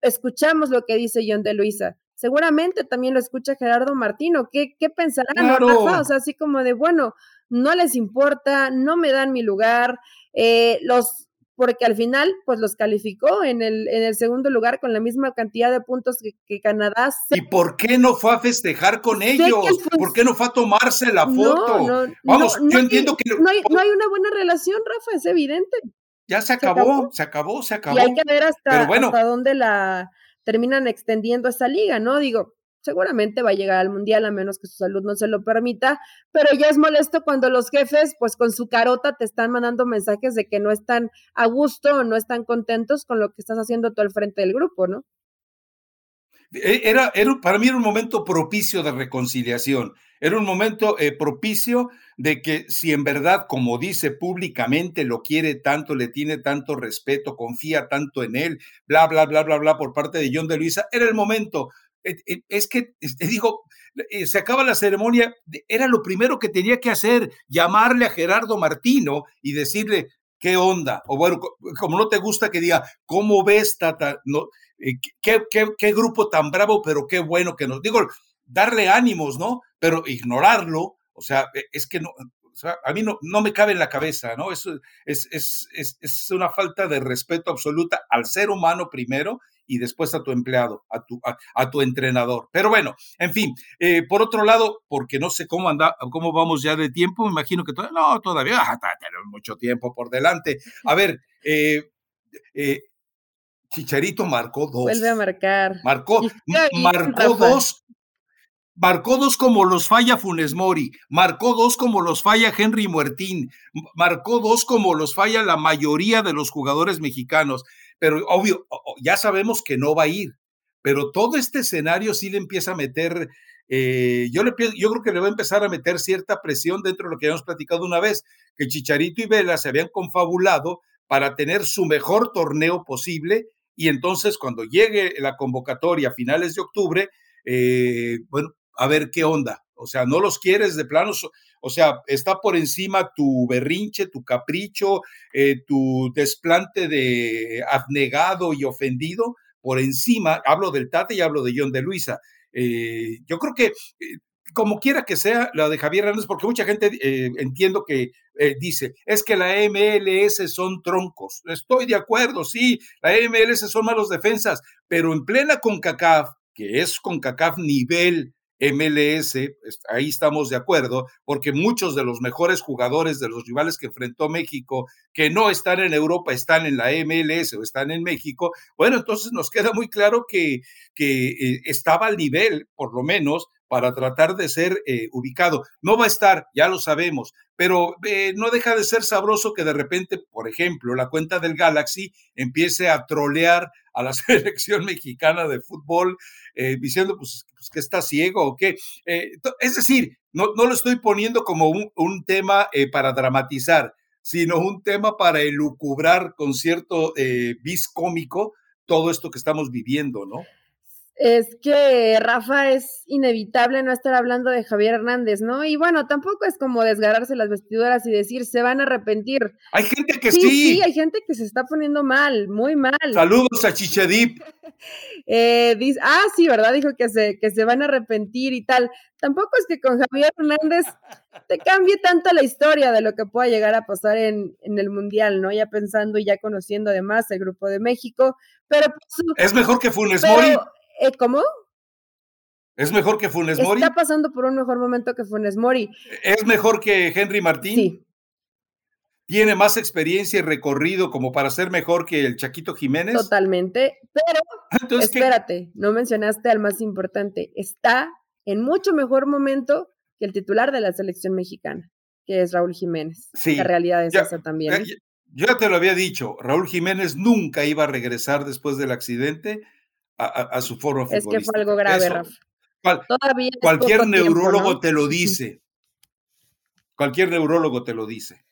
B: escuchamos lo que dice John de Luisa seguramente también lo escucha Gerardo Martino. ¿Qué, qué pensarán, Rafa? O sea, así como de, bueno, no les importa, no me dan mi lugar, eh, los porque al final, pues los calificó en el, en el segundo lugar con la misma cantidad de puntos que, Canadá.
A: ¿Y por qué no fue a festejar con ellos? ¿Por qué no fue a tomarse la foto? Vamos, yo entiendo que...
B: No hay, no hay una buena relación, Rafa, es evidente.
A: Ya se acabó, se acabó, se acabó.
B: Y hay que ver hasta, hasta dónde la terminan extendiendo esa liga, ¿no? Digo, seguramente va a llegar al mundial a menos que su salud no se lo permita, pero ya es molesto cuando los jefes, pues con su carota te están mandando mensajes de que no están a gusto o no están contentos con lo que estás haciendo tú al frente del grupo, ¿no?
A: E, era, era, para mí era un momento propicio de reconciliación, era un momento eh, propicio de que si en verdad, como dice públicamente, lo quiere tanto, le tiene tanto respeto, confía tanto en él, bla, bla, bla, bla, bla, por parte de John de Luisa, era el momento. Eh, eh, es que, te digo, se acaba la ceremonia, era lo primero que tenía que hacer, llamarle a Gerardo Martino y decirle, ¿qué onda? O bueno, como no te gusta que diga, ¿cómo ves, Tata? No, eh, qué, grupo tan bravo, pero qué bueno que nos. Digo, darle ánimos, ¿no? Pero ignorarlo, o sea, e, es que no. a mí no, me cabe en la cabeza, ¿no? Es, una falta de respeto absoluta al ser humano primero y después a tu empleado, a tu, a, tu entrenador. Pero bueno, en fin, eh, por otro lado, porque no sé cómo anda, cómo vamos ya de tiempo, me imagino que todavía, no, todavía ah, tenemos mucho tiempo por delante. A ver, eh, eh, Chicharito marcó dos.
B: Vuelve a marcar.
A: Marcó, marcó dos. Marcó dos como los falla Funes Mori, marcó dos como los falla Henry Muertín, marcó dos como los falla la mayoría de los jugadores mexicanos. Pero obvio, ya sabemos que no va a ir, pero todo este escenario sí le empieza a meter, eh, yo, le, yo creo que le va a empezar a meter cierta presión dentro de lo que habíamos platicado una vez, que Chicharito y Vela se habían confabulado para tener su mejor torneo posible y entonces cuando llegue la convocatoria a finales de octubre, eh, bueno, a ver qué onda. O sea, no los quieres de plano, o sea, está por encima tu berrinche, tu capricho, eh, tu desplante de abnegado y ofendido, por encima, hablo del Tate y hablo de John de Luisa. Eh, yo creo que como quiera que sea la de Javier Hernández, porque mucha gente entiendo que dice, es que la MLS son troncos. Estoy de acuerdo, sí, la MLS son malos defensas, pero en plena CONCACAF, que es CONCACAF nivel MLS, ahí estamos de acuerdo, porque muchos de los mejores jugadores de los rivales que enfrentó México, que no están en Europa, están en la MLS o están en México, bueno, entonces nos queda muy claro que, que eh, estaba al nivel, por lo menos, para tratar de ser eh, ubicado. No va a estar, ya lo sabemos, pero eh, no deja de ser sabroso que de repente, por ejemplo, la cuenta del Galaxy empiece a trolear a la selección mexicana de fútbol eh, diciendo pues, pues, que está ciego o qué. es decir, no, lo estoy poniendo como un, un tema para dramatizar, sino un tema para elucubrar con cierto vis cómico todo esto que estamos viviendo, ¿no?
B: Es que Rafa es inevitable no estar hablando de Javier Hernández, ¿no? Y bueno, tampoco es como desgarrarse las vestiduras y decir, se van a arrepentir.
A: Hay gente que sí. Sí,
B: hay gente que se está poniendo mal, muy mal.
A: Saludos a Chichedip.
B: eh, dice, ah, sí, ¿verdad? Dijo que se, que se van a arrepentir y tal. Tampoco es que con Javier Hernández te cambie tanto la historia de lo que pueda llegar a pasar en, en el Mundial, ¿no? Ya pensando y ya conociendo además el Grupo de México, pero... Pues,
A: es mejor que Funes Mori.
B: ¿Eh, ¿Cómo?
A: ¿Es mejor que Funes Mori?
B: Está pasando por un mejor momento que Funes Mori.
A: ¿Es mejor que Henry Martín?
B: Sí.
A: ¿Tiene más experiencia y recorrido como para ser mejor que el Chaquito Jiménez?
B: Totalmente, pero espérate, no mencionaste al más importante. Está en mucho mejor momento que el titular de la selección mexicana, que es Raúl Jiménez. Sí. La realidad es esa también. ¿eh?
A: Yo ya te lo había dicho, Raúl Jiménez nunca iba a regresar después del accidente a, su forma
B: Es que fue algo grave, Rafa.
A: Todavía cualquier neurólogo te lo dice. Cualquier neurólogo te lo dice.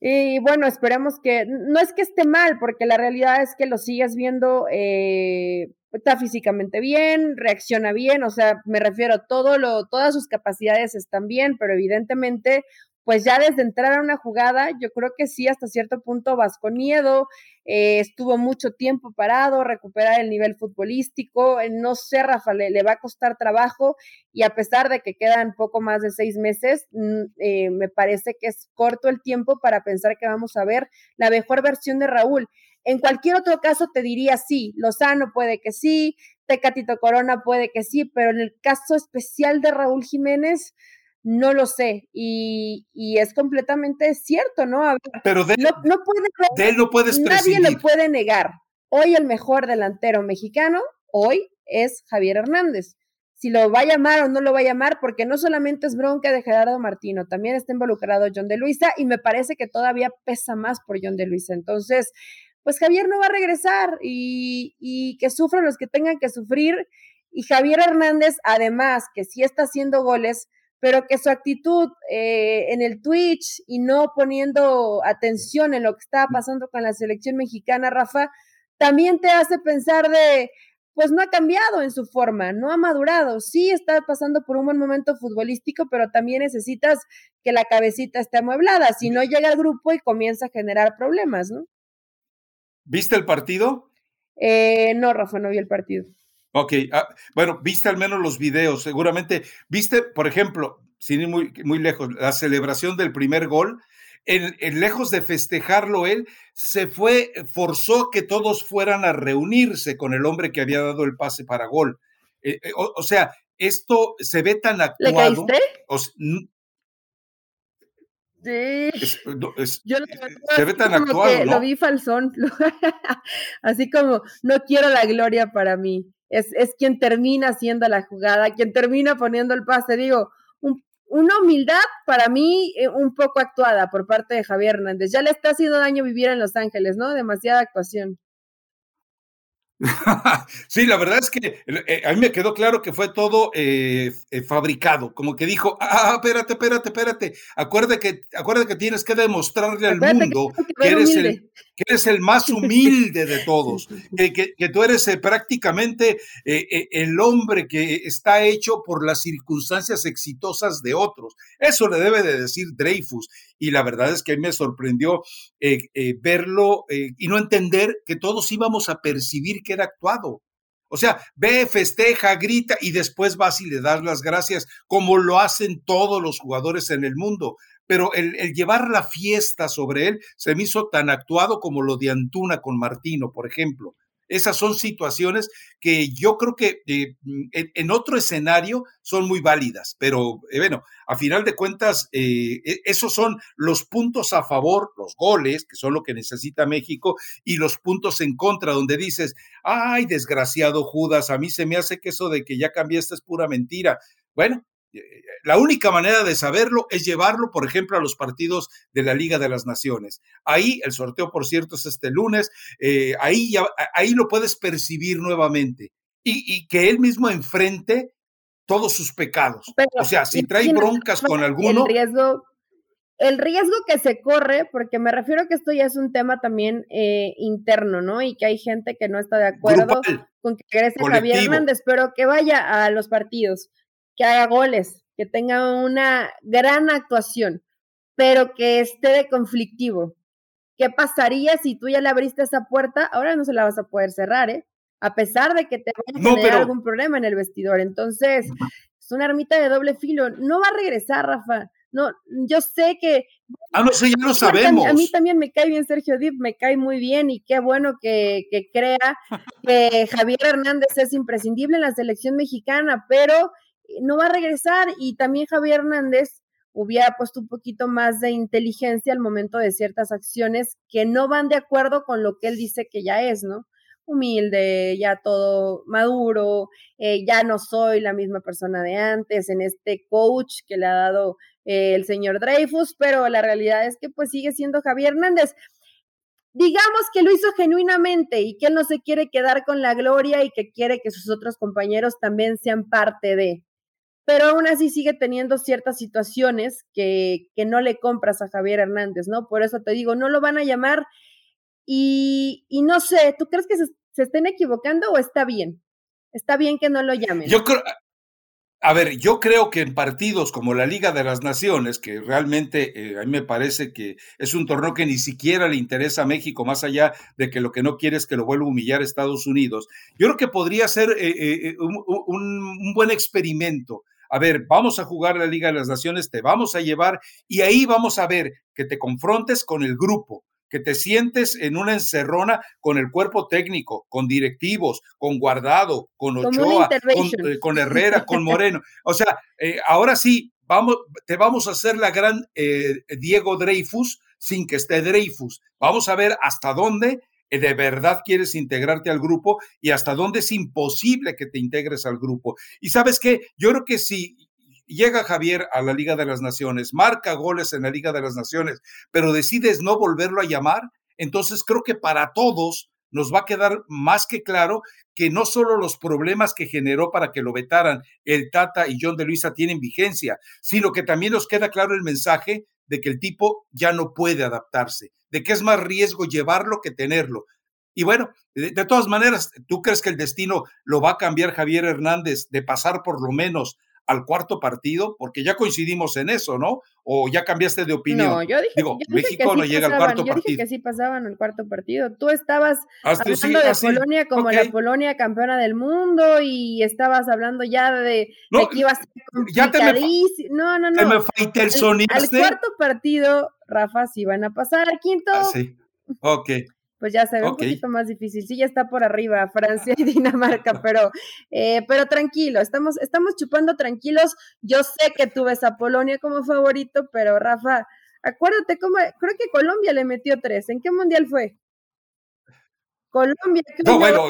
B: Y bueno, esperemos que, no es que esté mal, porque la realidad es que lo sigas viendo, eh, está físicamente bien, reacciona bien, o sea, me refiero, todo lo, todas sus capacidades están bien, pero evidentemente pues ya desde entrar a una jugada, yo creo que sí, hasta cierto punto vas con miedo, eh, estuvo mucho tiempo parado, recuperar el nivel futbolístico, eh, no sé, Rafa, le, va a costar trabajo y a pesar de que quedan poco más de seis meses, mm, eh, me parece que es corto el tiempo para pensar que vamos a ver la mejor versión de Raúl. En cualquier otro caso te diría sí, Lozano puede que sí, Tecatito Corona puede que sí, pero en el caso especial de Raúl Jiménez, no lo sé. Y, es completamente cierto, ¿no?
A: pero de,
B: no, no puede,
A: no puedes
B: Nadie lo puede negar. Hoy el mejor delantero mexicano, hoy es Javier Hernández. Si lo va a llamar o no lo va a llamar, porque no solamente es bronca de Gerardo Martino, también está involucrado John de Luisa y me parece que todavía pesa más por John de Luisa. Entonces, pues Javier no va a regresar y, y que sufran los que tengan que sufrir. Y Javier Hernández, además, que sí está haciendo goles, pero que su actitud eh, en el Twitch y no poniendo atención en lo que estaba pasando con la selección mexicana, Rafa, también te hace pensar de, pues no ha cambiado en su forma, no ha madurado, sí está pasando por un buen momento futbolístico, pero también necesitas que la cabecita esté amueblada, si no llega al grupo y comienza a generar problemas, ¿no?
A: ¿Viste el partido?
B: Eh, no, Rafa, no vi el partido.
A: Ok, ah, bueno, viste al menos los videos, seguramente. Viste, por ejemplo, sin ir muy, muy lejos, la celebración del primer gol. En, lejos de festejarlo él, se fue, forzó que todos fueran a reunirse con el hombre que había dado el pase para gol. Eh, eh, o, sea, esto se ve tan actuado.
B: ¿Le Sí. Yo lo, se ve tan actuado. Lo vi falsón. así como, no quiero la gloria para mí es, quien termina haciendo la jugada, quien termina poniendo el pase. Digo, una humildad para mí eh, un poco actuada por parte de Javier Hernández. Ya le está haciendo daño vivir en Los Ángeles, ¿no? Demasiada actuación.
A: sí, la verdad es que eh, a mí me quedó claro que fue todo eh, eh, fabricado, como que dijo, ah, ah, espérate, espérate, espérate, acuérdate que, acuérdate que tienes que demostrarle al mundo que, eres el, que, eres el, más humilde de todos, que, que, tú eres prácticamente el hombre que está hecho por las circunstancias exitosas de otros. Eso le debe de decir Dreyfus y la verdad es que me sorprendió eh, eh, verlo eh, y no entender que todos íbamos a percibir que era actuado. O sea, ve, festeja, grita y después vas y le das las gracias, como lo hacen todos los jugadores en el mundo. Pero el, el, llevar la fiesta sobre él se me hizo tan actuado como lo de Antuna con Martino, por ejemplo. Esas son situaciones que yo creo que eh, en, otro escenario son muy válidas, pero eh, bueno, a final de cuentas, eh, e, esos son los puntos a favor, los goles, que son lo que necesita México, y los puntos en contra, donde dices, ay, desgraciado Judas, a mí se me hace que eso de que ya cambiaste es pura mentira. Bueno, la única manera de saberlo es llevarlo, por ejemplo, a los partidos de la Liga de las Naciones. Ahí, el sorteo, por cierto, es este lunes, eh, ahí, ya, ahí lo puedes percibir nuevamente y, que él mismo enfrente todos sus pecados. o sea, si trae broncas con alguno...
B: El riesgo, el riesgo que se corre, porque me refiero a que esto ya es un tema también eh, interno, ¿no? Y que hay gente que no está de acuerdo con que regrese Javier Hernández, pero que vaya a los partidos que haga goles, que tenga una gran actuación, pero que esté de conflictivo. ¿Qué pasaría si tú ya le abriste esa puerta? Ahora no se la vas a poder cerrar, ¿eh? A pesar de que te vaya a tener algún problema en el vestidor. Entonces, es una ermita de doble filo. No va a regresar, Rafa. No, yo sé que.
A: Ah, no sé, ya lo sabemos.
B: A mí, también me cae bien Sergio Dip, me cae muy bien y qué bueno que, que crea que Javier Hernández es imprescindible en la selección mexicana, pero no va a regresar y también Javier Hernández hubiera puesto un poquito más de inteligencia al momento de ciertas acciones que no van de acuerdo con lo que él dice que ya es, ¿no? Humilde, ya todo maduro, eh, ya no soy la misma persona de antes en este coach que le ha dado eh, el señor Dreyfus, pero la realidad es que pues sigue siendo Javier Hernández digamos que lo hizo genuinamente y que él no se quiere quedar con la gloria y que quiere que sus otros compañeros también sean parte de pero aún así sigue teniendo ciertas situaciones que, que, no le compras a Javier Hernández, ¿no? Por eso te digo, no lo van a llamar y, no sé, ¿tú crees que se, estén equivocando o está bien? Está bien que no lo llamen.
A: Yo creo, A ver, yo creo que en partidos como la Liga de las Naciones, que realmente eh, a mí me parece que es un torneo que ni siquiera le interesa a México, más allá de que lo que no quiere es que lo vuelva a humillar a Estados Unidos, yo creo que podría ser eh, eh, un, un buen experimento. A ver, vamos a jugar la Liga de las Naciones, te vamos a llevar y ahí vamos a ver que te confrontes con el grupo, que te sientes en una encerrona con el cuerpo técnico, con directivos, con Guardado, con Ochoa, eh, con, Herrera, con Moreno. O sea, eh, ahora sí, vamos, te vamos a hacer la gran eh, Diego Dreyfus sin que esté Dreyfus. Vamos a ver hasta dónde de verdad quieres integrarte al grupo y hasta dónde es imposible que te integres al grupo. Y sabes qué, yo creo que si llega Javier a la Liga de las Naciones, marca goles en la Liga de las Naciones, pero decides no volverlo a llamar, entonces creo que para todos nos va a quedar más que claro que no solo los problemas que generó para que lo vetaran el Tata y John de Luisa tienen vigencia, sino que también nos queda claro el mensaje de que el tipo ya no puede adaptarse, de que es más riesgo llevarlo que tenerlo. Y bueno, de, de, todas maneras, ¿tú crees que el destino lo va a cambiar Javier Hernández de pasar por lo menos al cuarto partido? Porque ya coincidimos en eso, ¿no? ¿O ya cambiaste de opinión?
B: No, yo dije,
A: Digo, México no llega al cuarto
B: yo
A: partido.
B: Dije que sí pasaban al cuarto partido. Tú estabas hablando de Polonia como la Polonia campeona del mundo y estabas hablando ya de, que iba a ser
A: ya te me,
B: No, no, no.
A: Te me al,
B: al cuarto partido, Rafa, sí van a pasar al quinto.
A: Ah, sí. Ok
B: pues ya se ve un poquito más difícil. Sí, ya está por arriba Francia y Dinamarca, pero, eh, pero tranquilo, estamos, estamos chupando tranquilos. Yo sé que tú ves a Polonia como favorito, pero Rafa, acuérdate cómo, creo que Colombia le metió tres. ¿En qué mundial fue? Colombia.
A: no, bueno,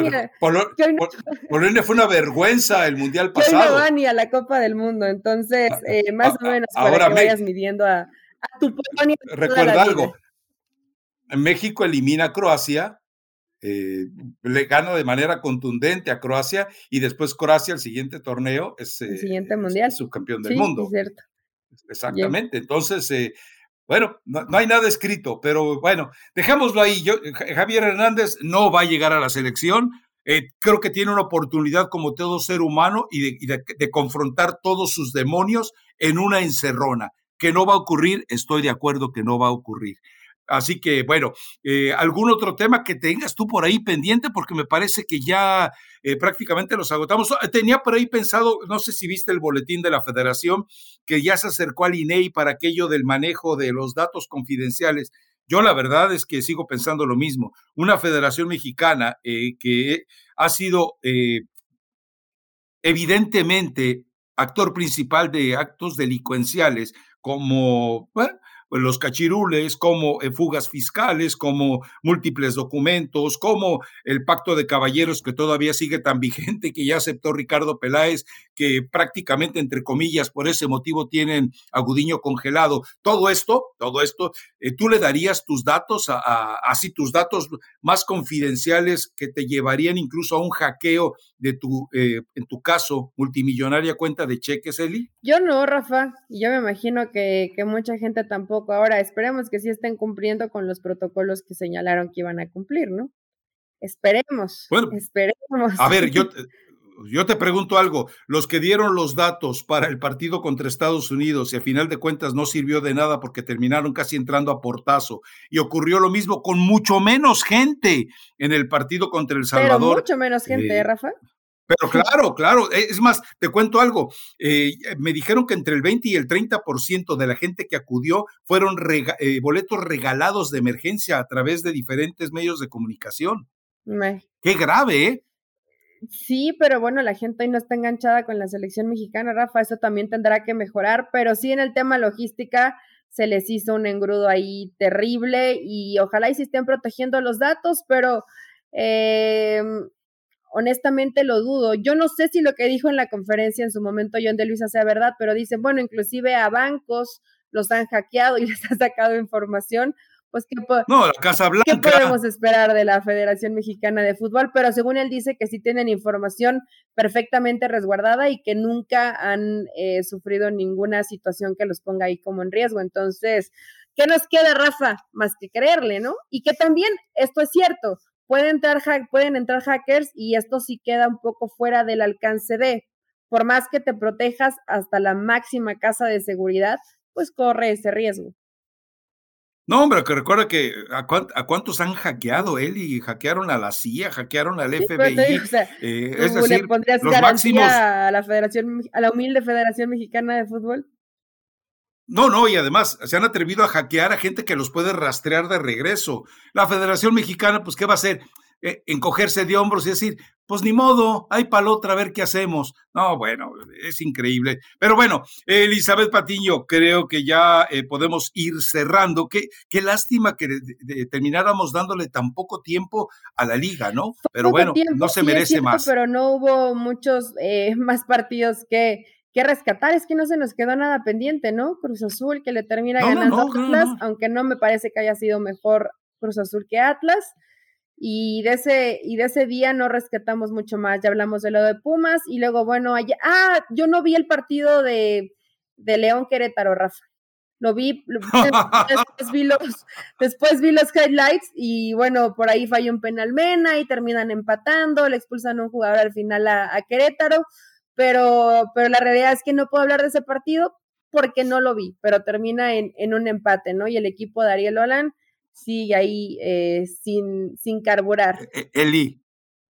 A: Polonia fue una vergüenza el mundial pasado.
B: no va ni a la Copa del Mundo, entonces, ah, eh, más o menos para que vayas midiendo a, a tu Polonia.
A: Recuerda algo, México elimina a Croacia, eh, le gana de manera contundente a Croacia y después Croacia el siguiente torneo es
B: el siguiente mundial
A: subcampeón del mundo.
B: Es cierto.
A: Exactamente. Entonces, eh, bueno, no, hay nada escrito, pero bueno, dejémoslo ahí. Yo, Javier Hernández no va a llegar a la selección. Eh, creo que tiene una oportunidad como todo ser humano y, de confrontar todos sus demonios en una encerrona. Que no va a ocurrir, estoy de acuerdo que no va a ocurrir. Así que, bueno, eh, ¿algún otro tema que tengas tú por ahí pendiente? Porque me parece que ya eh, prácticamente los agotamos. Ah, tenía por ahí pensado, no sé si viste el boletín de la federación, que ya se acercó al INEI para aquello del manejo de los datos confidenciales. Yo la verdad es que sigo pensando lo mismo. Una federación mexicana eh, que ha sido evidentemente actor principal de actos delincuenciales como los cachirules, como eh, fugas fiscales, como múltiples documentos, como el pacto de caballeros que todavía sigue tan vigente que ya aceptó Ricardo Peláez, que prácticamente, entre comillas, por ese motivo tienen a Gudiño congelado. Todo esto, todo esto, eh, tú le darías tus datos, a, así tus datos más confidenciales que te llevarían incluso a un hackeo de tu, eh, en tu caso, multimillonaria cuenta de cheques, Eli?
B: Yo no, Rafa, yo me imagino que, que mucha gente tampoco Ahora, esperemos que sí estén cumpliendo con los protocolos que señalaron que iban a cumplir, ¿no? Esperemos. Bueno, esperemos.
A: A ver, yo, yo te pregunto algo. Los que dieron los datos para el partido contra Estados Unidos y a final de cuentas no sirvió de nada porque terminaron casi entrando a portazo. Y ocurrió lo mismo con mucho menos gente en el partido contra El Salvador. Pero
B: mucho menos gente, ¿eh, Rafa.
A: Pero claro, claro, e, es más, te cuento algo, eh, me dijeron que entre el 20 y el 30% de la gente que acudió fueron eh, boletos regalados de emergencia a través de diferentes medios de comunicación. Qué grave, ¿eh?
B: Sí, pero bueno, la gente hoy no está enganchada con la selección mexicana, Rafa, eso también tendrá que mejorar, pero sí en el tema logística se les hizo un engrudo ahí terrible y ojalá y se estén protegiendo los datos, pero eh, honestamente lo dudo. Yo no sé si lo que dijo en la conferencia en su momento John de Luisa sea verdad, pero dicen, bueno, inclusive a bancos los han hackeado y les han sacado información. Pues, ¿qué,
A: no, la Casa Blanca.
B: ¿qué podemos esperar de la Federación Mexicana de Fútbol? Pero según él dice que sí tienen información perfectamente resguardada y que nunca han eh, sufrido ninguna situación que los ponga ahí como en riesgo. Entonces, ¿qué nos queda, Rafa? Más que creerle, ¿no? Y que también esto es cierto, pueden entrar, pueden entrar hackers y esto sí queda un poco fuera del alcance de, por más que te protejas hasta la máxima casa de seguridad, pues corre ese riesgo.
A: No, hombre, que recuerda que a, cuántos han hackeado él y hackearon a la CIA, hackearon al FBI.
B: Eh, es decir, ¿Le pondrías los máximos... a la Federación, a la humilde Federación Mexicana de Fútbol?
A: No, no, y además se han atrevido a hackear a gente que los puede rastrear de regreso. La Federación Mexicana, pues, ¿qué va a hacer? Eh, encogerse de hombros y decir, pues ni modo, hay para otra, a ver qué hacemos. No, bueno, es increíble. Pero bueno, Elizabeth Patiño, creo que ya eh, podemos ir cerrando. Qué, qué lástima que termináramos dándole tan poco tiempo a la liga, ¿no? Pero bueno, no se merece más.
B: Pero no hubo muchos eh, más partidos que, que rescatar. Es que no se nos quedó nada pendiente, ¿no? Cruz Azul que le termina ganando Atlas, aunque no me parece que haya sido mejor Cruz Azul que Atlas y de ese, y de ese día no rescatamos mucho más. Ya hablamos de lo de Pumas y luego, bueno, allá, ah, yo no vi el partido de, de León Querétaro, Rafa. Lo vi, después, vi los, después vi los highlights y bueno, por ahí falló un penal Mena y terminan empatando, le expulsan a un jugador al final a, Querétaro, pero, pero la realidad es que no puedo hablar de ese partido porque no lo vi, pero termina en, en un empate, ¿no? Y el equipo de Ariel Olan sigue ahí eh, sin, sin carburar.
A: E, e, Eli,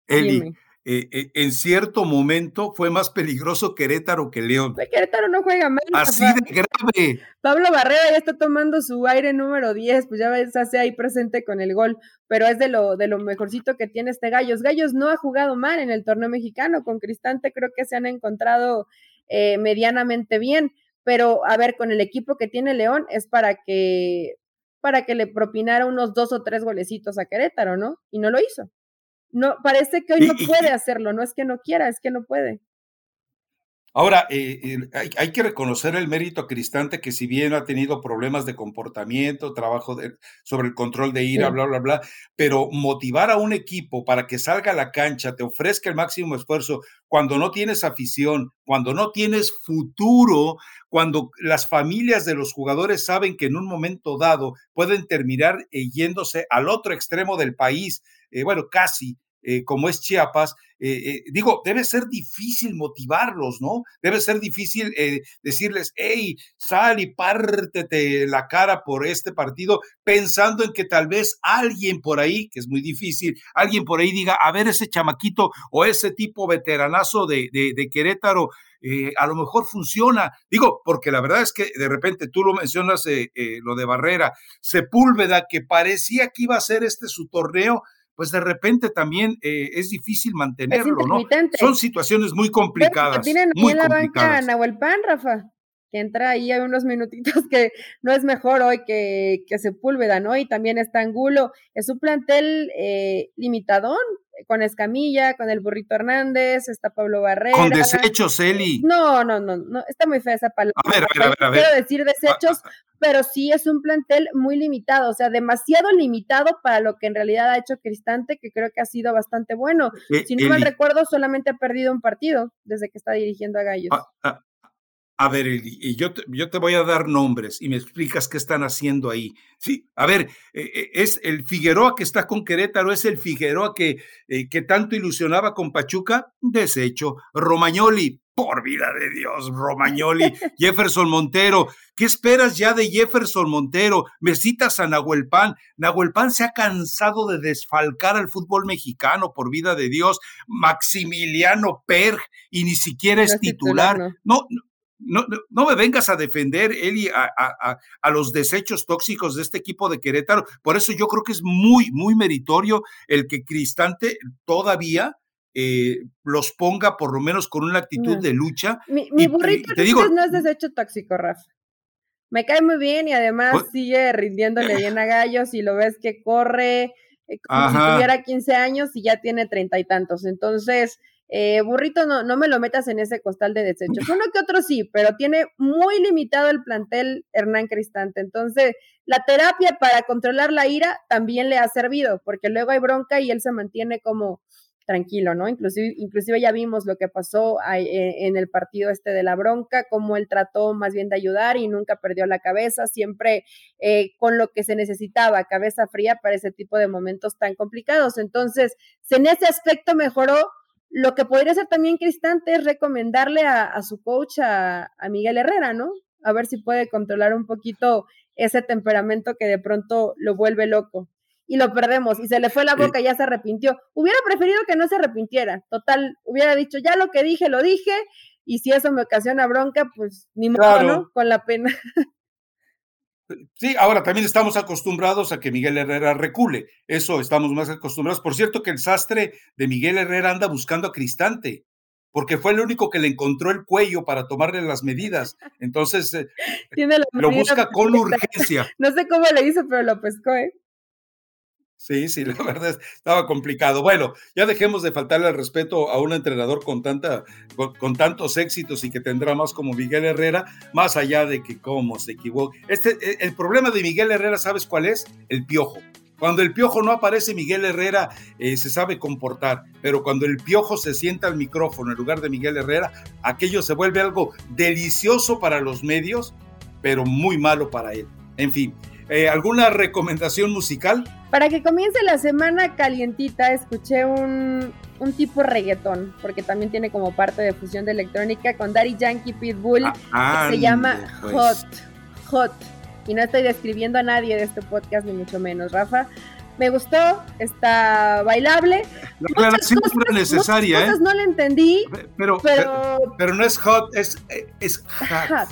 A: Eli, eh, eh, en cierto momento fue más peligroso Querétaro que León.
B: Querétaro no juega mal.
A: Así de grave.
B: Pablo Barrera ya está tomando su aire número 10, pues ya ves, hace ahí presente con el gol, pero es de lo, de lo mejorcito que tiene este Gallos. Gallos no ha jugado mal en el torneo mexicano, con Cristante creo que se han encontrado medianamente bien, pero a ver, con el equipo que tiene León es para que para que le propinara unos dos o tres golecitos a Querétaro, ¿no? Y no lo hizo. No, parece que hoy no puede hacerlo, no es que no quiera, es que no puede.
A: Ahora, eh, eh, hay, que reconocer el mérito Cristante que si bien ha tenido problemas de comportamiento, trabajo sobre el control de ira, bla, bla, bla, pero motivar a un equipo para que salga a la cancha, te ofrezca el máximo esfuerzo cuando no tienes afición, cuando no tienes futuro, cuando las familias de los jugadores saben que en un momento dado pueden terminar eh, yéndose al otro extremo del país, bueno, casi, eh, como es Chiapas, eh, eh, digo, debe ser difícil motivarlos, ¿no? Debe ser difícil decirles, hey, sal y pártete la cara por este partido, pensando en que tal vez alguien por ahí, que es muy difícil, alguien por ahí diga, a ver, ese chamaquito o ese tipo veteranazo de, de, Querétaro, a lo mejor funciona. Digo, porque la verdad es que de repente tú lo mencionas, lo de Barrera, Sepúlveda, que parecía que iba a ser este su torneo, pues de repente también eh, es difícil mantenerlo, ¿no? Son situaciones muy complicadas.
B: Tienen
A: muy
B: en la banca Nahuel Pan, Rafa, que entra ahí a unos minutitos que no es mejor hoy que, que Sepúlveda, ¿no? Y también está Angulo. Es un plantel eh, limitadón, con Escamilla, con el Burrito Hernández, está Pablo Barrera.
A: Con desechos, Eli.
B: No, no, no, no, está muy fea esa palabra.
A: A ver, a ver, a ver. A ver.
B: Quiero decir desechos, ah, ah, ah. pero sí es un plantel muy limitado, o sea, demasiado limitado para lo que en realidad ha hecho Cristante, que creo que ha sido bastante bueno. Eh, si no mal recuerdo, solamente ha perdido un partido desde que está dirigiendo a Gallos.
A: A ver, yo te, yo te voy a dar nombres y me explicas qué están haciendo ahí. Sí, a ver, eh, eh, es el Figueroa que está con Querétaro, es el Figueroa que, eh, que tanto ilusionaba con Pachuca, deshecho. Romagnoli, por vida de Dios, Romagnoli, Jefferson Montero. ¿Qué esperas ya de Jefferson Montero? Me citas a Nahuel Pan. Nahuel Pan se ha cansado de desfalcar al fútbol mexicano, por vida de Dios. Maximiliano Perg, y ni siquiera es, titular. no, no no, no, me vengas a defender, Eli, a, a, los desechos tóxicos de este equipo de Querétaro. Por eso yo creo que es muy, muy meritorio el que Cristante todavía eh, los ponga por lo menos con una actitud de lucha.
B: Mi, burrito te digo, no es desecho tóxico, Rafa. Me cae muy bien y además pues sigue rindiéndole bien a Gallos y lo ves que corre eh, como si tuviera 15 años y ya tiene treinta y tantos. Entonces, eh, burrito, no, no me lo metas en ese costal de desechos. Uno que otro sí, pero tiene muy limitado el plantel Hernán Cristante. Entonces, la terapia para controlar la ira también le ha servido, porque luego hay bronca y él se mantiene como tranquilo, ¿no? Inclusive, inclusive ya vimos lo que pasó eh, en el partido este de la bronca, cómo él trató más bien de ayudar y nunca perdió la cabeza, siempre eh, con lo que se necesitaba, cabeza fría para ese tipo de momentos tan complicados. Entonces, en ese aspecto mejoró, lo que podría ser también Cristante es recomendarle a, su coach, a, Miguel Herrera, ¿no? A ver si puede controlar un poquito ese temperamento que de pronto lo vuelve loco. Y lo perdemos, y se le fue la boca, y ya se arrepintió. Hubiera preferido que no se arrepintiera. Total, hubiera dicho, ya lo que dije, lo dije, y si eso me ocasiona bronca, pues ni modo, ¿no? Con la pena.
A: Sí, ahora también estamos acostumbrados a que Miguel Herrera recule. Eso estamos más acostumbrados. Por cierto, que el sastre de Miguel Herrera anda buscando a Cristante, porque fue el único que le encontró el cuello para tomarle las medidas. Entonces, eh, lo busca con urgencia.
B: No sé cómo le hizo, pero lo pescó, ¿eh?
A: Sí, sí, la verdad estaba complicado. Bueno, ya dejemos de faltarle el respeto a un entrenador con, tanta, con, tantos éxitos y que tendrá más como Miguel Herrera, más allá de que cómo se equivoca. Este, e, el problema de Miguel Herrera, ¿sabes cuál es? El piojo. Cuando el piojo no aparece, Miguel Herrera eh, se sabe comportar, pero cuando el piojo se sienta al micrófono en lugar de Miguel Herrera, aquello se vuelve algo delicioso para los medios, pero muy malo para él. En fin, eh, ¿alguna recomendación musical?
B: Para que comience la semana calientita, escuché un, un tipo reggaetón, porque también tiene como parte de fusión de electrónica con Daddy Yankee Pitbull, que se llama pues. Hot, Hot. Y no estoy describiendo a nadie de este podcast, ni mucho menos, Rafa. Me gustó, está bailable.
A: La aclaración fue necesaria, ¿eh?
B: no la entendí,
A: pero, pero, pero, no es hot, es, es hot.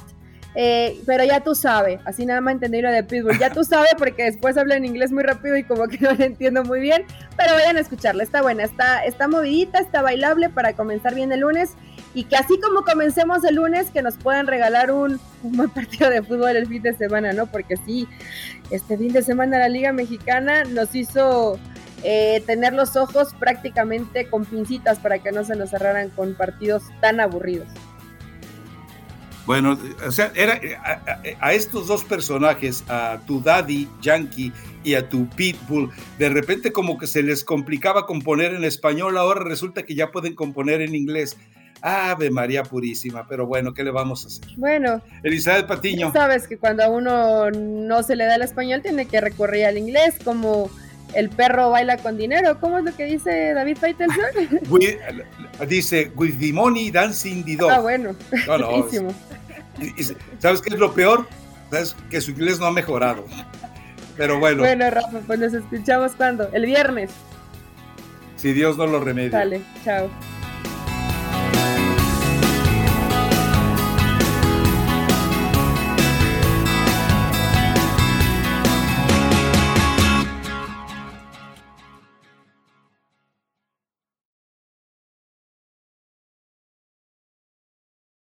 B: Eh, pero ya tú sabes, así nada más entendí lo de Pitbull, ya tú sabes porque después habla en inglés muy rápido y como que no lo entiendo muy bien, pero vayan a escucharla, está buena, está, está movidita, está bailable para comenzar bien el lunes y que así como comencemos el lunes, que nos puedan regalar un, un buen partido de fútbol el fin de semana, ¿no? Porque sí, este fin de semana la Liga Mexicana nos hizo eh, tener los ojos prácticamente con pincitas para que no se nos cerraran con partidos tan aburridos.
A: Bueno, o sea, era a, estos dos personajes, a tu Daddy Yankee y a tu Pitbull, de repente como que se les complicaba componer en español, ahora resulta que ya pueden componer en inglés. Ave María Purísima, pero bueno, ¿qué le vamos a hacer?
B: Bueno,
A: Elizabeth Patiño.
B: Sabes que cuando a uno no se le da el español, tiene que recurrir al inglés, como el perro baila con dinero. ¿Cómo es lo que dice David Faitelson?
A: dice, with the money dancing the dog.
B: Ah, bueno. No,
A: ¿Sabes qué es lo peor? ¿Sabes? Que su inglés no ha mejorado. Pero bueno.
B: Bueno, Rafa, pues nos escuchamos cuando? El viernes.
A: Si Dios no lo remedia.
B: Dale, chao.